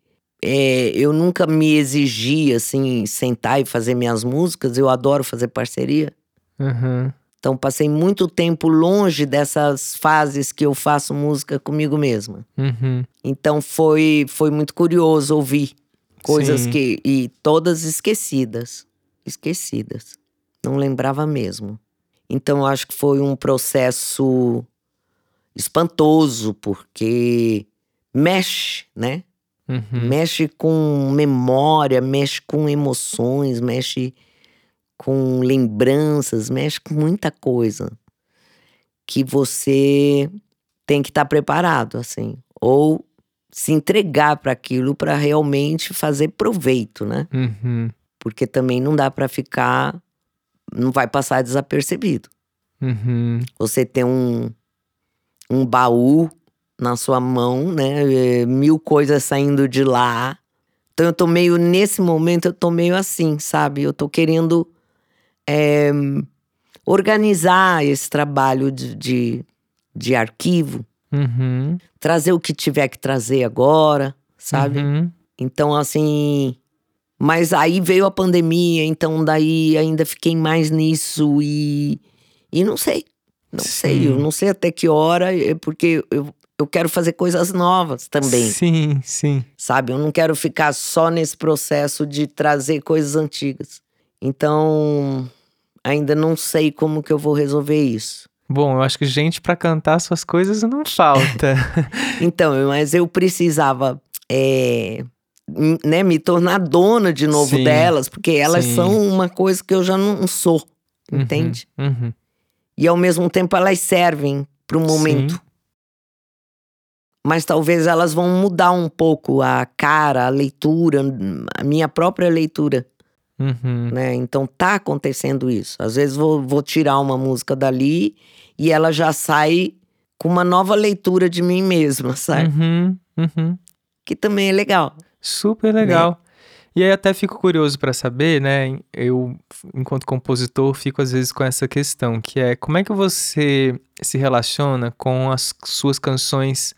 é, eu nunca me exigi, assim, sentar e fazer minhas músicas. Eu adoro fazer parceria. Uhum. Então, passei muito tempo longe dessas fases que eu faço música comigo mesma. Uhum. Então, foi, foi muito curioso ouvir coisas Sim. que. E todas esquecidas. Esquecidas. Não lembrava mesmo. Então, eu acho que foi um processo espantoso, porque mexe, né? Uhum. Mexe com memória, mexe com emoções, mexe com lembranças, mexe com muita coisa que você tem que estar preparado, assim, ou se entregar para aquilo para realmente fazer proveito, né? Uhum. Porque também não dá para ficar, não vai passar desapercebido. Uhum. Você tem um, um baú na sua mão, né? é, Mil coisas saindo de lá. Então eu tô meio, nesse momento, eu tô meio assim, sabe? Eu tô querendo é, organizar esse trabalho de, de, de arquivo, Uhum. trazer o que tiver que trazer agora, sabe? Uhum. Então, assim. Mas aí veio a pandemia, então daí ainda fiquei mais nisso e. E não sei. Não sei. Eu Sim. não sei até que hora, é porque eu, eu quero fazer coisas novas também, Sim, sim. sabe? Eu não quero ficar só nesse processo de trazer coisas antigas. Então, ainda não sei como que eu vou resolver isso. Bom, eu acho que gente pra cantar suas coisas não falta. Então, mas eu precisava. é, né, me tornar dona de novo Sim, delas, porque elas sim. são uma coisa que eu já não sou, entende? Uhum. E ao mesmo tempo elas servem para o momento. Sim. Mas talvez elas vão mudar um pouco a cara, a leitura, a minha própria leitura, Uhum. né? Então tá acontecendo isso. Às vezes vou, vou tirar uma música dali e ela já sai com uma nova leitura de mim mesma, sabe? Uhum. Uhum. Que também é legal. Super legal. E aí até fico curioso pra saber, né? Eu, enquanto compositor, fico às vezes com essa questão, que é como é que você se relaciona com as suas canções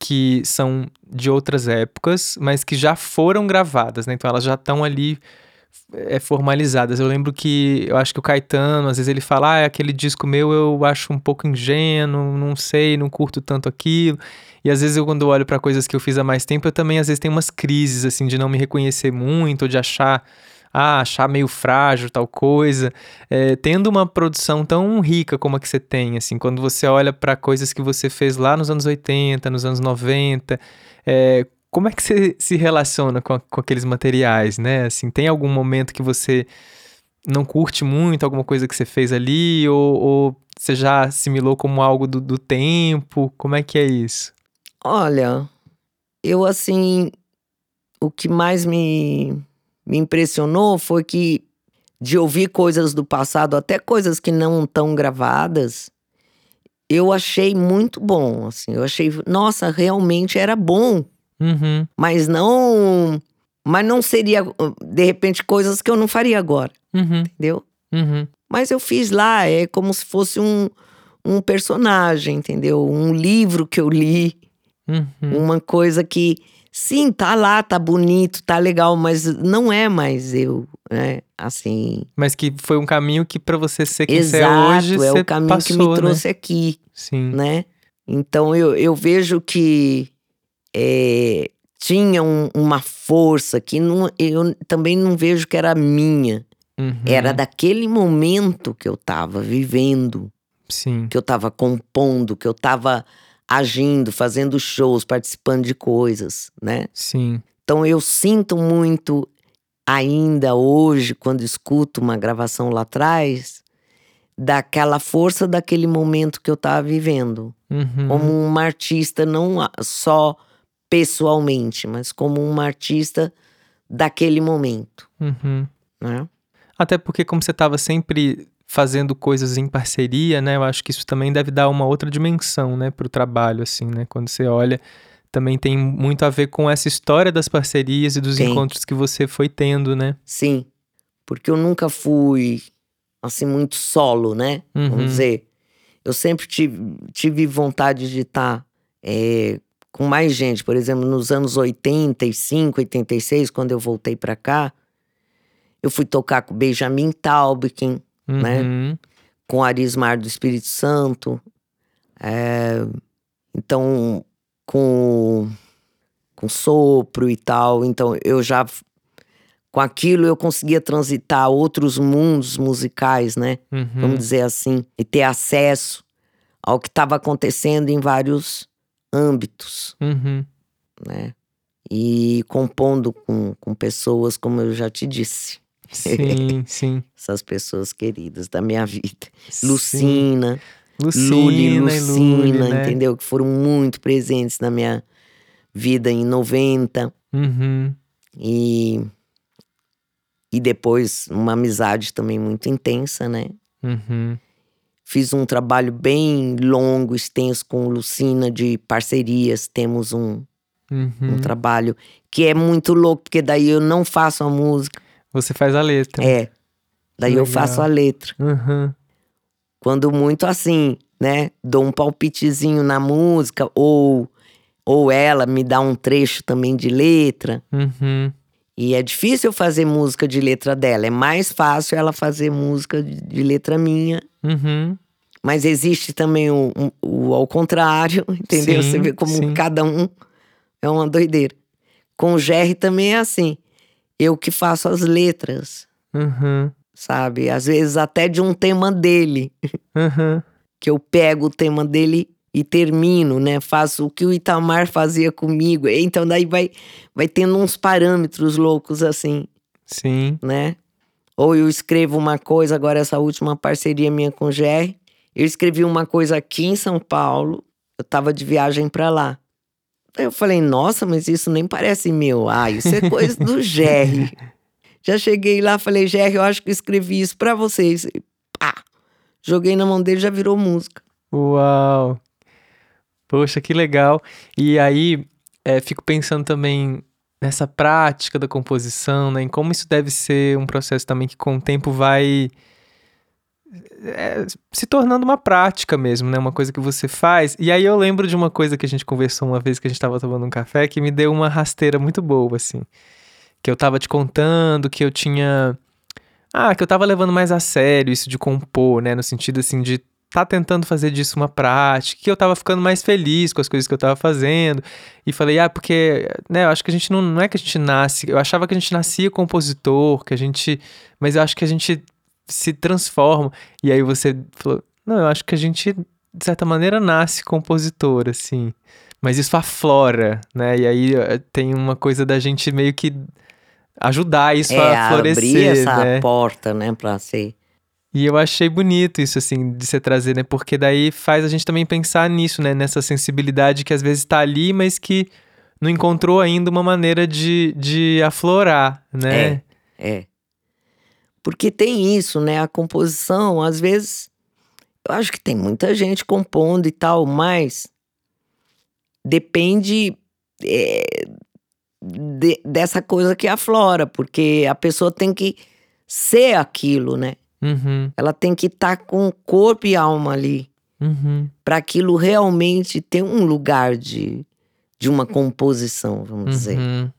que são de outras épocas, mas que já foram gravadas, né? Então elas já estão ali é, formalizadas. Eu lembro que eu acho que o Caetano, às vezes ele fala, ah, aquele disco meu eu acho um pouco ingênuo, não sei, não curto tanto aquilo. E às vezes eu, quando olho pra coisas que eu fiz há mais tempo, eu também às vezes tenho umas crises, assim, de não me reconhecer muito, ou de achar, ah, achar meio frágil tal coisa. É, tendo uma produção tão rica como a que você tem, assim, quando você olha pra coisas que você fez lá nos anos 80, nos anos 90, é, como é que você se relaciona com, a- com aqueles materiais, né? Assim, tem algum momento que você não curte muito alguma coisa que você fez ali, ou, ou você já assimilou como algo do, do tempo? Como é que é isso? Olha, eu assim, o que mais me, me impressionou foi que de ouvir coisas do passado, até coisas que não estão gravadas, eu achei muito bom, assim, eu achei, nossa, realmente era bom, Uhum. mas não, mas não seria de repente coisas que eu não faria agora, Uhum. entendeu? Uhum. Mas eu fiz lá, é como se fosse um, um personagem, entendeu? Um livro que eu li, Uhum. uma coisa que, sim, tá lá, tá bonito, tá legal, mas não é mais eu, né? Assim. Mas que foi um caminho que pra você ser quem você é Exato, hoje, é você o caminho passou, que me né? trouxe aqui, Sim. né? Então eu, eu vejo que é, tinha um- uma força que não, eu também não vejo que era minha. Uhum. Era daquele momento que eu tava vivendo. Sim. que eu estava compondo, que eu estava agindo, fazendo shows, participando de coisas, né? Sim. Então eu sinto muito ainda hoje, quando escuto uma gravação lá atrás, daquela força daquele momento que eu estava vivendo. Uhum. Como uma artista, não só pessoalmente, mas como uma artista daquele momento, Uhum. né? Até porque, como você estava sempre fazendo coisas em parceria, né? Eu acho que isso também deve dar uma outra dimensão, né, pro trabalho, assim, né? Quando você olha, também tem muito a ver com essa história das parcerias e dos Tem. encontros que você foi tendo, né? Sim, porque eu nunca fui assim muito solo, né? Uhum. Vamos dizer, eu sempre tive, tive vontade de estar com mais gente. Por exemplo, nos anos 85, 86, quando eu voltei para cá, eu fui tocar com Benjamin Taubkin, Né? Uhum. com Arismar do Espírito Santo. é, então, com, com sopro e tal. Então, eu já. Com aquilo, eu conseguia transitar outros mundos musicais, né? Uhum. Vamos dizer assim. E ter acesso ao que estava acontecendo em vários âmbitos, Uhum. né? E compondo com, com pessoas, como eu já te disse. Sim, sim. Essas pessoas queridas da minha vida. Sim. Lucina. Lucina, Luli, Lucina, Luli, né? entendeu? Que foram muito presentes na minha vida em 90 Uhum. e e depois uma amizade também muito intensa, né? Uhum. Fiz um trabalho bem longo, extenso com Lucina de parcerias. Temos um, um Uhum. trabalho que é muito louco, porque daí eu não faço a música. Você faz a letra. É. Daí eu Legal. faço a letra. Uhum. Quando muito assim, né? Dou um palpitezinho na música, ou, ou ela me dá um trecho também de letra. Uhum. E é difícil eu fazer música de letra dela. É mais fácil ela fazer música de, letra minha. Uhum. Mas existe também o, um- o ao contrário, entendeu? Sim, Você vê como sim. cada um é uma doideira. Com o Jerry também é assim. Eu que faço as letras, Uhum. sabe? Às vezes até de um tema dele. Uhum. que eu pego o tema dele e termino, né? Faço o que o Itamar fazia comigo. Então daí vai, vai tendo uns parâmetros loucos assim, Sim. né? Ou eu escrevo uma coisa, agora essa última parceria minha com o Jerry, eu escrevi uma coisa aqui em São Paulo, eu tava de viagem pra lá. Eu falei, nossa, mas isso nem parece meu. Ah, isso é coisa do Jerry. Já cheguei lá, falei, Jerry, eu acho que eu escrevi isso pra vocês. E pá! Joguei na mão dele, já virou música. Uau! Poxa, que legal. E aí, é, fico pensando também nessa prática da composição, né? Em como isso deve ser um processo também que com o tempo vai é, se tornando uma prática mesmo, né? Uma coisa que você faz. E aí eu lembro de uma coisa que a gente conversou uma vez que a gente tava tomando um café que me deu uma rasteira muito boa, assim. Que eu tava te contando que eu tinha. Ah, que eu tava levando mais a sério isso de compor, né? No sentido assim de tá tentando fazer disso uma prática, que eu tava ficando mais feliz com as coisas que eu tava fazendo. E falei, ah, porque, né, eu acho que a gente não, não é que a gente nasce, eu achava que a gente nascia compositor, que a gente, mas eu acho que a gente se transforma. E aí você falou, não, eu acho que a gente, de certa maneira, nasce compositor, assim. Mas isso aflora, né? E aí eh, tem uma coisa da gente meio que ajudar isso é, a florescer, abrir essa né? porta, né, pra ser. E eu achei bonito isso, assim, de você trazer, né? Porque daí faz a gente também pensar nisso, né? Nessa sensibilidade que às vezes tá ali, mas que não encontrou ainda uma maneira de, de aflorar, né? É. Porque tem isso, né? A composição, às vezes, eu acho que tem muita gente compondo e tal, mas depende é, de- dessa coisa que aflora, porque a pessoa tem que ser aquilo, né? Uhum, Ela tem que estar com corpo e alma ali, uhum, para aquilo realmente ter um lugar de, de uma composição, vamos dizer. uhum,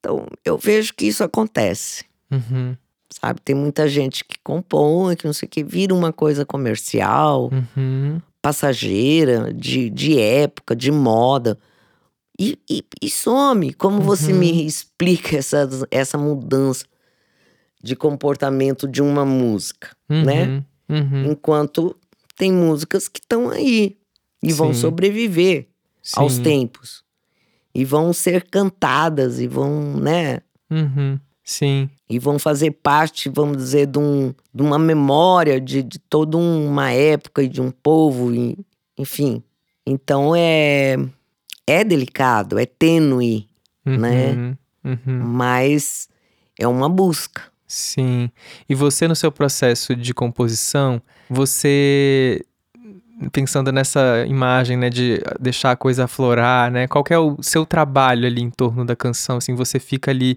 Então, eu vejo que isso acontece. uhum, sabe? Tem muita gente que compõe, que não sei o que, vira uma coisa comercial, uhum, passageira, de, de época, de moda. E, e, e some. Como você Uhum. me explica essa, essa mudança de comportamento de uma música, né? uhum, uhum, Enquanto tem músicas que estão aí e vão Sim. sobreviver aos sim, tempos. E vão ser cantadas e vão, né? uhum, sim, e vão fazer parte, vamos dizer, de, um, de uma memória de, de toda uma época e de um povo, e, enfim. Então é, é delicado, é tênue, Né? uhum, uhum. mas é uma busca. Sim. E você, no seu processo de composição, você. Pensando nessa imagem, né, de deixar a coisa aflorar, né? Qual que é o seu trabalho ali em torno da canção? Assim, você fica ali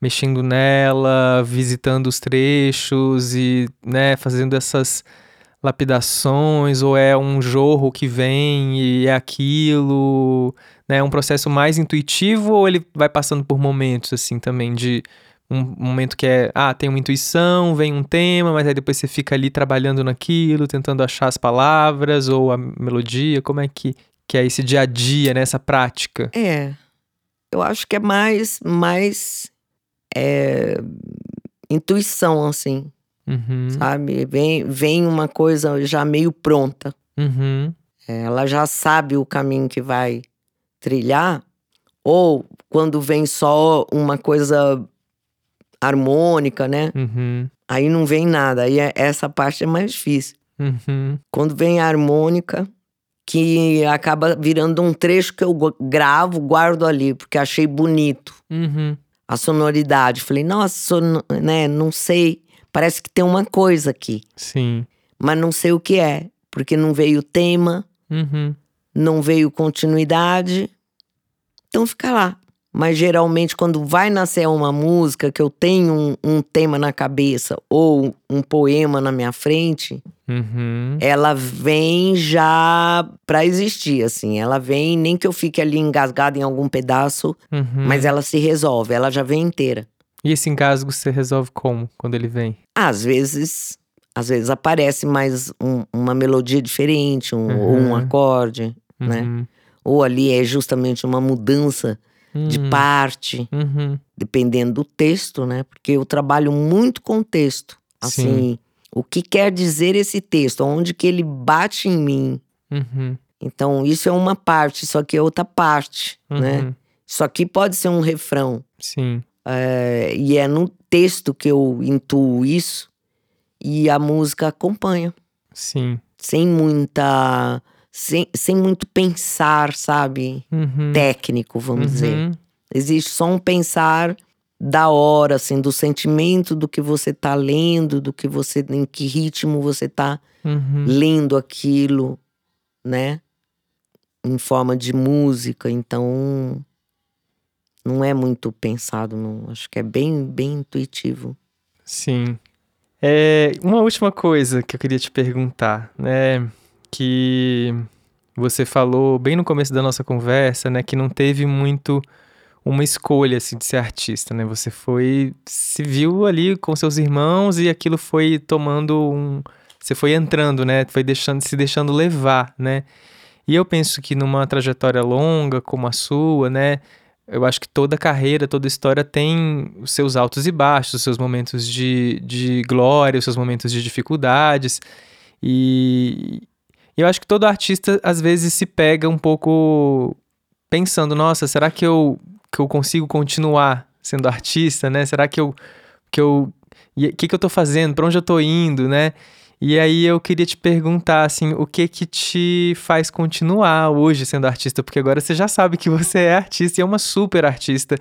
mexendo nela, visitando os trechos e, né, fazendo essas lapidações, ou é um jorro que vem e é aquilo, né? É um processo mais intuitivo ou ele vai passando por momentos, assim, também, de um momento que é, ah, tem uma intuição, vem um tema, mas aí depois você fica ali trabalhando naquilo, tentando achar as palavras ou a melodia, como é que, que é esse dia a dia, né, essa prática? É, eu acho que é mais, mais é, intuição, assim, Uhum, sabe? Vem, vem uma coisa já meio pronta. uhum, É, ela já sabe o caminho que vai trilhar, ou quando vem só uma coisa harmônica, né? uhum, Aí não vem nada, aí é- essa parte é mais difícil. uhum, Quando vem a harmônica, que acaba virando um trecho que eu gravo, guardo ali, porque achei bonito uhum, a sonoridade. Falei, nossa, sono- né, não sei, parece que tem uma coisa aqui, sim, mas não sei o que é, porque não veio tema, uhum, não veio continuidade, então fica lá. Mas geralmente, quando vai nascer uma música, que eu tenho um, um tema na cabeça ou um poema na minha frente, uhum, ela vem já pra existir, assim. Ela vem, nem que eu fique ali engasgada em algum pedaço, uhum. mas ela se resolve, ela já vem inteira. E esse engasgo você resolve como, quando ele vem? Às vezes, às vezes aparece mais um- uma melodia diferente, um, ou um Uhum. acorde, né? Uhum, Ou ali é justamente uma mudança de uhum, parte, uhum, dependendo do texto, né? Porque eu trabalho muito com texto. Assim, Sim. o que quer dizer esse texto? Onde que ele bate em mim? uhum, Então, isso é uma parte, isso aqui é outra parte, né? uhum, Isso aqui pode ser um refrão. Sim, é, e é no texto que eu intuo isso e a música acompanha. sim, Sem muita. Sem, sem muito pensar, sabe? uhum, Técnico, vamos dizer. uhum, Existe só um pensar da hora, assim, do sentimento do que você tá lendo, do que você. em que ritmo você tá uhum, lendo aquilo, né? Em forma de música. Então. Não é muito pensado, não. Acho que é bem, bem intuitivo. Sim. É, uma última coisa que eu queria te perguntar, né? Que você falou bem no começo da nossa conversa, né? Que não teve muito uma escolha assim, de ser artista, né? Você foi. se viu ali com seus irmãos e aquilo foi tomando um. Você foi entrando, né? Foi deixando, se deixando levar, né? E eu penso que numa trajetória longa como a sua, né? Eu acho que toda carreira, toda história tem os seus altos e baixos, os seus momentos de, de glória, os seus momentos de dificuldades. E eu acho que todo artista às vezes se pega um pouco pensando, nossa, será que eu, que eu consigo continuar sendo artista, né? Será que eu que eu e o que, que eu tô fazendo? Para onde eu tô indo, né? E aí eu queria te perguntar, assim, o que que te faz continuar hoje sendo artista? Porque agora você já sabe que você é artista e é uma super artista.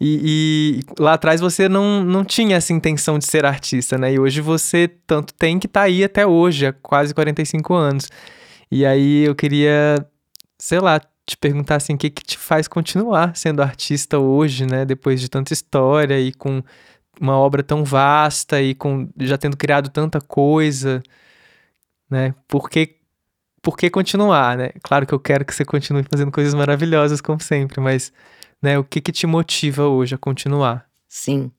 E, e, lá atrás você não, não tinha essa intenção de ser artista, né? E hoje você tanto tem que tá aí até hoje, há quase 45 anos. E aí eu queria, sei lá, te perguntar assim, o que que te faz continuar sendo artista hoje, né? Depois de tanta história e com uma obra tão vasta e com já tendo criado tanta coisa, né? Por que, por que continuar, né? Claro que eu quero que você continue fazendo coisas maravilhosas como sempre, mas né, o que que te motiva hoje a continuar? Sim.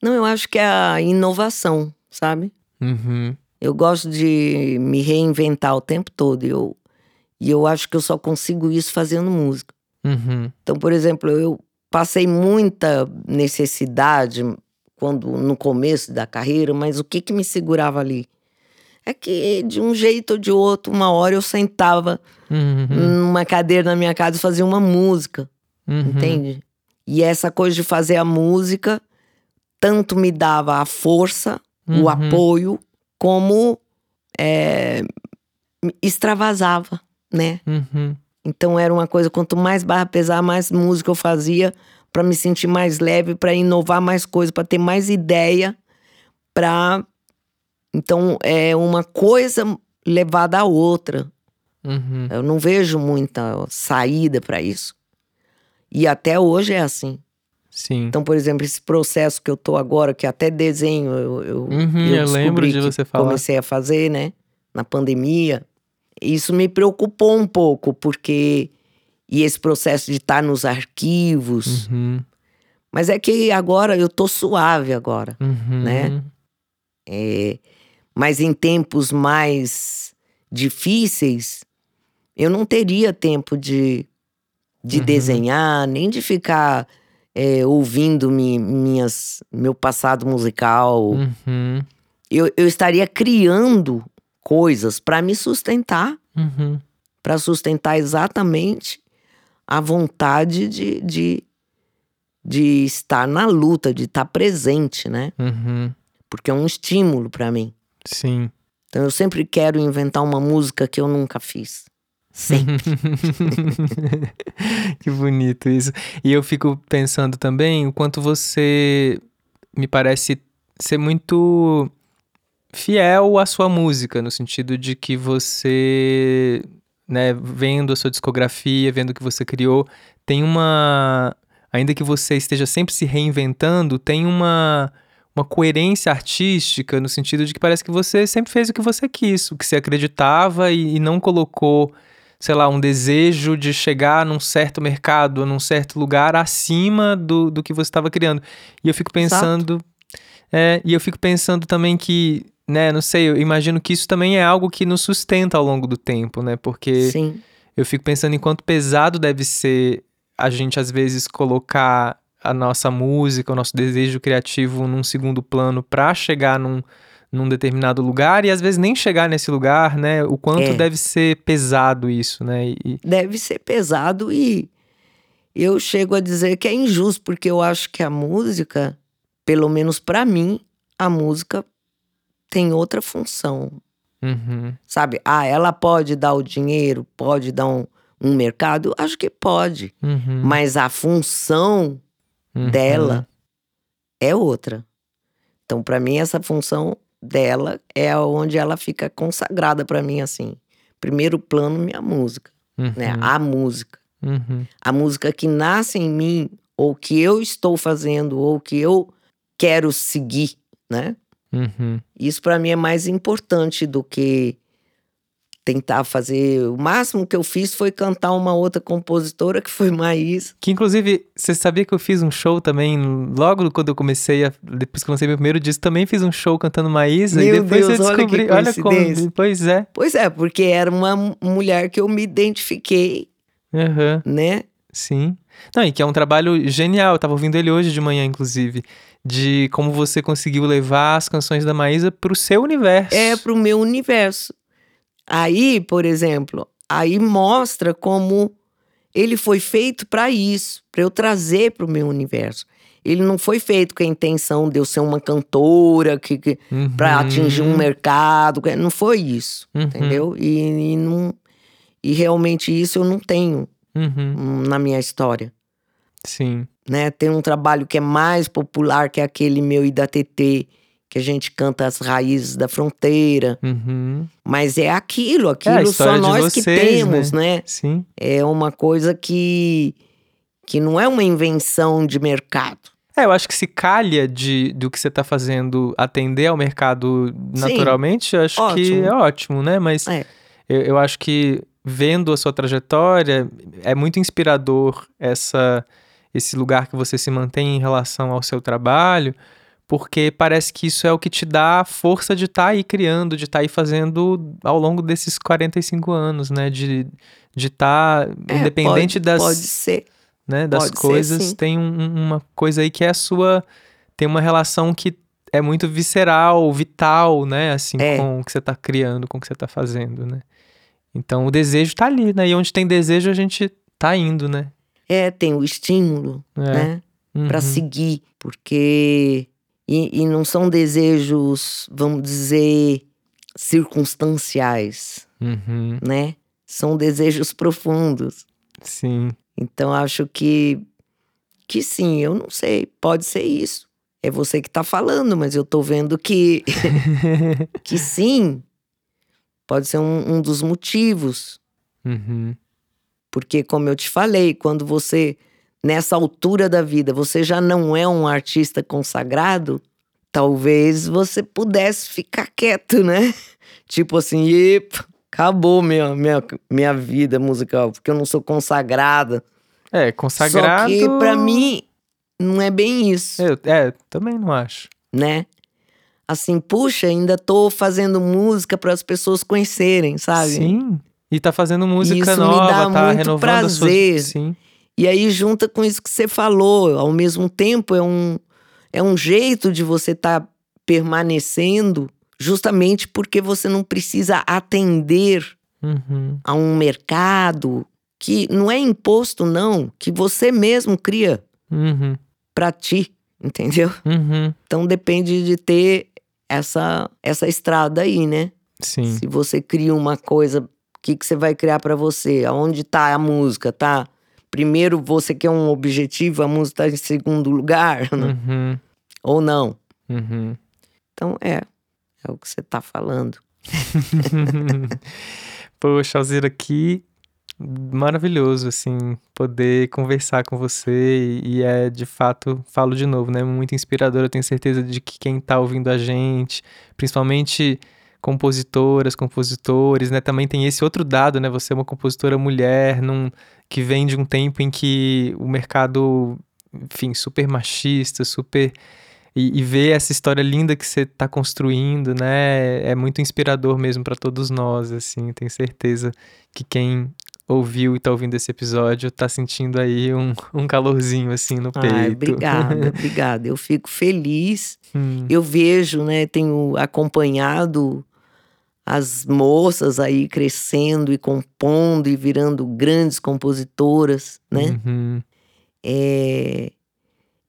Não, eu acho que é a inovação, sabe? Uhum. Eu gosto de me reinventar o tempo todo. Eu, e eu acho que eu só consigo isso fazendo música. Uhum. Então, por exemplo, eu passei muita necessidade quando no começo da carreira, mas o que que me segurava ali? É que de um jeito ou de outro, uma hora eu sentava Uhum. numa cadeira na minha casa e fazia uma música, Uhum. entende? E essa coisa de fazer a música tanto me dava a força, Uhum. o apoio, como é, extravasava, né? Uhum. Então era uma coisa, quanto mais barra pesar, mais música eu fazia para me sentir mais leve, para inovar mais coisas, para ter mais ideia, para então é uma coisa levada à outra. Uhum. Eu não vejo muita saída para isso. E até hoje é assim. Sim. Então, por exemplo, esse processo que eu tô agora, que até desenho eu, eu, Uhum, eu eu lembro de você falar. comecei a fazer, né? Na pandemia. Isso me preocupou um pouco, porque. E esse processo de estar nos arquivos. Uhum. Mas é que agora eu tô suave agora. Uhum. Né? É, mas em tempos mais difíceis, eu não teria tempo de, de Uhum. desenhar, nem de ficar é, ouvindo mi- minhas, meu passado musical. Uhum. Eu, eu estaria criando coisas para me sustentar, Uhum. para sustentar exatamente a vontade de, de, de estar na luta, de estar presente, né? Uhum. Porque é um estímulo para mim. Sim. Então eu sempre quero inventar uma música que eu nunca fiz. Sempre. que bonito isso. E eu fico pensando também o quanto você me parece ser muito fiel à sua música, no sentido de que você, né, vendo a sua discografia, vendo o que você criou, tem uma. Ainda que você esteja sempre se reinventando, tem uma, uma coerência artística, no sentido de que parece que você sempre fez o que você quis, o que você acreditava e, e não colocou sei lá, um desejo de chegar num certo mercado, num certo lugar acima do, do que você estava criando. E eu fico pensando. É, e eu fico pensando também que, né, não sei, eu imagino que isso também é algo que nos sustenta ao longo do tempo, né? Porque Sim. eu fico pensando em quanto pesado deve ser a gente, às vezes, colocar a nossa música, o nosso desejo criativo num segundo plano para chegar num, num determinado lugar e às vezes nem chegar nesse lugar, né? O quanto É. deve ser pesado isso, né? E, Deve ser pesado e eu chego a dizer que é injusto, porque eu acho que a música, pelo menos para mim, a música tem outra função. Uhum, Sabe? Ah, ela pode dar o dinheiro, pode dar um, um mercado? Acho que pode. uhum, Mas a função uhum. dela é outra. Então, para mim, essa função dela é onde ela fica consagrada para mim, assim. Primeiro plano, minha música, Uhum, né? A música. uhum, A música que nasce em mim, ou que eu estou fazendo, ou que eu quero seguir, né? uhum. Isso para mim é mais importante do que tentar fazer. O máximo que eu fiz foi cantar uma outra compositora, que foi Maísa. Que inclusive, você sabia que eu fiz um show também, logo quando eu comecei, a, depois que eu lancei meu primeiro disco, também fiz um show cantando Maísa. e Meu depois Deus, eu olha descobri, olha, como. coincidência. Pois é. Pois é, porque era uma mu- mulher que eu me identifiquei, Aham. né? Sim. Não, e que é um trabalho genial. Eu tava ouvindo ele hoje de manhã, inclusive. De como você conseguiu levar as canções da Maísa pro seu universo. É pro meu universo. Aí, por exemplo, aí mostra como ele foi feito para isso, para eu trazer pro meu universo. ele não foi feito com a intenção de eu ser uma cantora que, que para atingir um mercado, não foi isso, Uhum. entendeu? E, e não e realmente isso eu não tenho Uhum. hum, na minha história, Sim. né? Tem um trabalho que é mais popular que aquele meu e da TT, que a gente canta as raízes da fronteira, Uhum. mas é aquilo, aquilo só história de nós que vocês, temos, né? Sim. É uma coisa que que não é uma invenção de mercado. É, eu acho que se calha de, do que você tá fazendo atender ao mercado naturalmente, eu acho que ótimo. é ótimo, né? Mas É. eu, eu acho que vendo a sua trajetória, é muito inspirador essa, esse lugar que você se mantém em relação ao seu trabalho, porque parece que isso é o que te dá a força de estar aí criando, de estar aí fazendo ao longo desses 45 anos, né? De de estar É, independente pode, das Pode ser. né, das Pode ser, coisas, sim. tem um- um- uma coisa aí que é a sua. Tem uma relação que é muito visceral, vital, né? Assim, É. com o que você tá criando, com o que você tá fazendo, né? Então o desejo tá ali, né? E onde tem desejo, a gente tá indo, né? É, tem o estímulo, É. né? Uhum. seguir, porque e, e não são desejos, vamos dizer, circunstanciais, Uhum. né? São desejos profundos. Sim. Então acho que que sim, eu não sei, pode ser isso. É você que tá falando, mas eu tô vendo que que sim. Pode ser um, um dos motivos, Uhum. porque como eu te falei, quando você nessa altura da vida, você já não é um artista consagrado, talvez você pudesse ficar quieto, né? Tipo assim, epa, acabou minha, minha, minha vida musical, porque eu não sou consagrada. É, consagrado. Só que pra mim não é bem isso, Eu, é, também não acho. né? Assim, puxa, ainda tô fazendo música para as pessoas conhecerem, sabe? Sim. E tá fazendo música Isso me nova, dá tá muito renovando prazer. as suas. Sim. E aí junta com isso que você falou, ao mesmo tempo é um é um jeito de você estar tá permanecendo justamente porque você não precisa atender Uhum. a um mercado que não é imposto não, que você mesmo cria Uhum. para ti, entendeu? Uhum. Então depende de ter essa essa estrada aí, né? Sim. Se você cria uma coisa, o que, que você vai criar pra você? Aonde tá a música, tá? Primeiro você quer um objetivo, a música tá em segundo lugar, né? Uhum. ou não? Uhum. Então é, é o que você tá falando. Poxa, Alzira, que maravilhoso, assim, poder conversar com você e, e é, de fato, falo de novo, né, muito inspirador, eu tenho certeza de que quem tá ouvindo a gente, principalmente compositoras, compositores, né, também tem esse outro dado, né, você é uma compositora mulher, num, que vem de um tempo em que o mercado, enfim, super machista, super e, e ver essa história linda que você está construindo, né? É muito inspirador mesmo para todos nós, assim. Tenho certeza que quem ouviu e tá ouvindo esse episódio tá sentindo aí um, um calorzinho assim no peito. Ai, obrigada, obrigada. Eu fico feliz. Hum, Eu vejo, né, tenho acompanhado as moças aí crescendo e compondo e virando grandes compositoras, né? uhum, É,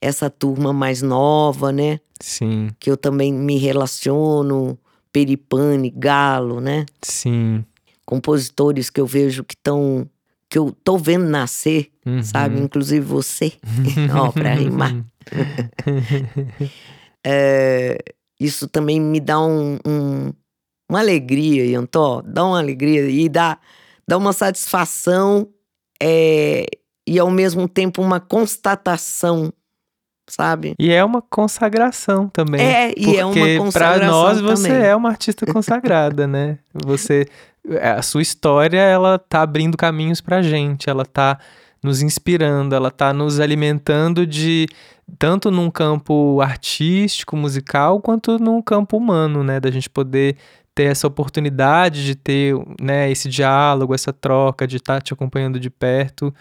essa turma mais nova, né? Sim, Que eu também me relaciono, Peripane, Galo, né? sim. Compositores que eu vejo que estão. que eu tô vendo nascer, uhum. sabe? Inclusive você, ó, pra rimar. É, isso também me dá um, um- uma alegria, Iantó, dá uma alegria e dá, dá uma satisfação é, e ao mesmo tempo uma constatação, sabe? E é uma consagração também. É, e é uma consagração nós você também. é uma artista consagrada, né? Você a sua história, ela tá abrindo caminhos pra gente, ela tá nos inspirando, ela tá nos alimentando de tanto num campo artístico, musical, quanto num campo humano, né, da gente poder ter essa oportunidade de ter, né, esse diálogo, essa troca, de estar te acompanhando de perto.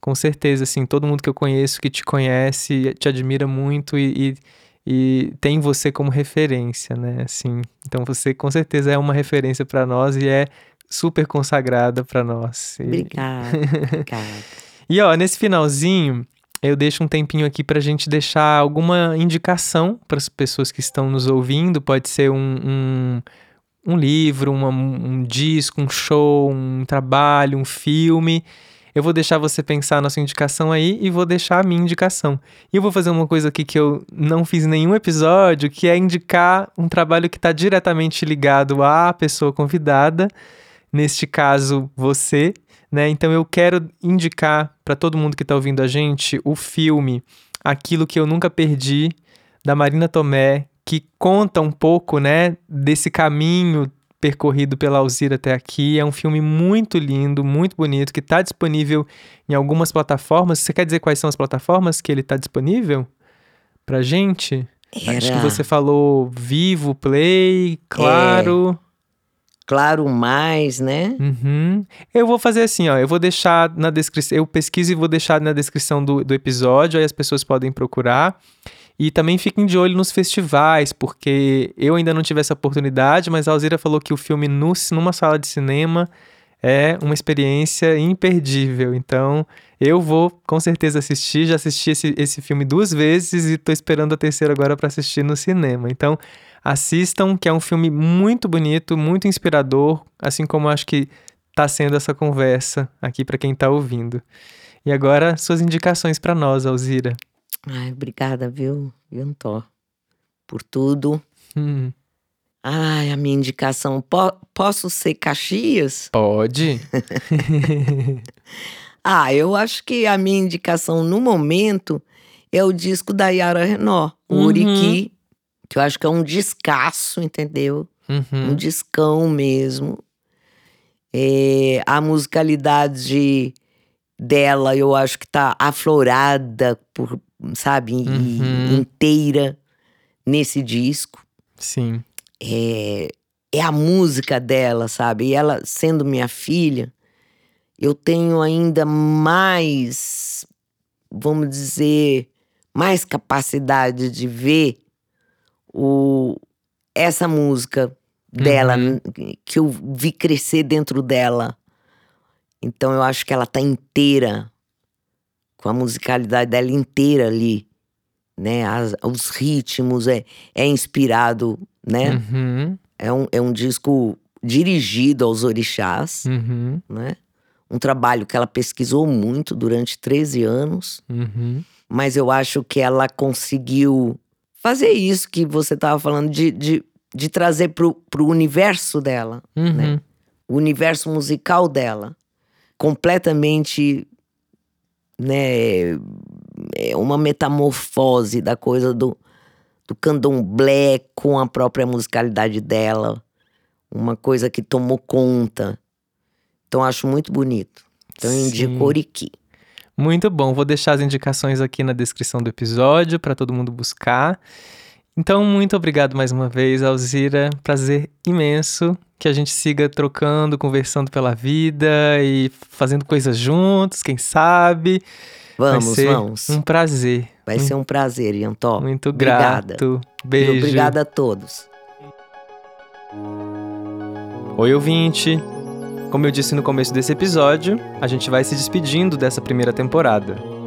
Com certeza, assim, todo mundo que eu conheço, que te conhece, te admira muito e, e e tem você como referência, né? Assim, então você com certeza é uma referência para nós e é super consagrada para nós. E, Obrigada, obrigada. e ó, nesse finalzinho, eu deixo um tempinho aqui para a gente deixar alguma indicação para as pessoas que estão nos ouvindo. Pode ser um, um, um livro, uma, um disco, um show, um trabalho, um filme. Eu vou deixar você pensar na sua indicação aí e vou deixar a minha indicação. E eu vou fazer uma coisa aqui que eu não fiz em nenhum episódio, que é indicar um trabalho que está diretamente ligado à pessoa convidada, neste caso você, né? Então eu quero indicar para todo mundo que está ouvindo a gente o filme Aquilo que eu nunca perdi da Marina Tomé, que conta um pouco, né, desse caminho percorrido pela Alzira até aqui. É um filme muito lindo, muito bonito, que está disponível em algumas plataformas. Você quer dizer quais são as plataformas que ele está disponível pra gente? Era... Acho que você falou Vivo, Play, Claro. É. Claro mais, né? Uhum. Eu vou fazer assim, ó. Eu vou deixar na descrição. Eu pesquiso e vou deixar na descrição do, do episódio, aí as pessoas podem procurar. E também fiquem de olho nos festivais, porque eu ainda não tive essa oportunidade, mas a Alzira falou que o filme no, numa sala de cinema é uma experiência imperdível. Então, eu vou com certeza assistir. Já assisti esse, esse filme duas vezes e estou esperando a terceira agora para assistir no cinema. Então, assistam, que é um filme muito bonito, muito inspirador, assim como acho que está sendo essa conversa aqui para quem está ouvindo. E agora, suas indicações para nós, Alzira. Ai, obrigada, viu, Antó, por tudo. Hum. Ai, a minha indicação. Po posso ser Caxias? Pode. ah, eu acho que a minha indicação no momento é o disco da Yara Renault, o uhum. Uriqui, que eu acho que é um descasso, entendeu? Uhum. Um discão mesmo. É, a musicalidade dela, eu acho que tá aflorada por, sabe, uhum. inteira nesse disco. Sim é, é a música dela, sabe? E ela, sendo minha filha, eu tenho ainda mais, vamos dizer, mais capacidade de ver o, essa música dela, Uhum. que eu vi crescer dentro dela. Então eu acho que ela tá inteira, com a musicalidade dela inteira ali, né? As- os ritmos, é, é inspirado, né? Uhum. É, um, é um disco dirigido aos orixás, Uhum. né? Um trabalho que ela pesquisou muito durante 13 anos, Uhum. mas eu acho que ela conseguiu fazer isso que você estava falando, de, de, de trazer pro, pro universo dela, Uhum. Né? o universo musical dela, completamente, né, é uma metamorfose da coisa do, do candomblé com a própria musicalidade dela, uma coisa que tomou conta. Então acho muito bonito. Então Sim. indico Oriki. Muito bom. Vou deixar as indicações aqui na descrição do episódio para todo mundo buscar. Então, muito obrigado mais uma vez, Alzira. Prazer imenso que a gente siga trocando, conversando pela vida e fazendo coisas juntos, quem sabe. Vamos, vamos. Um prazer. Vai ser um prazer, Iantó. Muito Obrigada. grato. E Beijo. obrigada a todos. Oi, ouvinte! Como eu disse no começo desse episódio, a gente vai se despedindo dessa primeira temporada.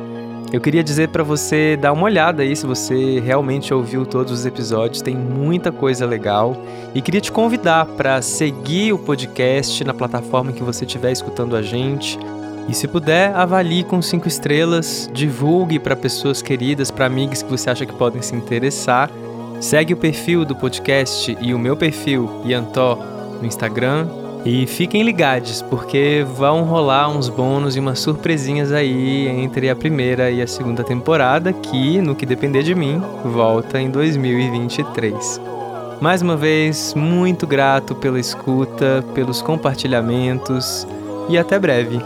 Eu queria dizer pra você dar uma olhada aí se você realmente ouviu todos os episódios, tem muita coisa legal. E queria te convidar para seguir o podcast na plataforma que você estiver escutando a gente. E se puder, avalie com cinco estrelas, divulgue para pessoas queridas, para amigos que você acha que podem se interessar. Segue o perfil do podcast e o meu perfil, Iantó, no Instagram. E fiquem ligados, porque vão rolar uns bônus e umas surpresinhas aí entre a primeira e a segunda temporada, que, no que depender de mim, volta em 2023. Mais uma vez, muito grato pela escuta, pelos compartilhamentos e até breve.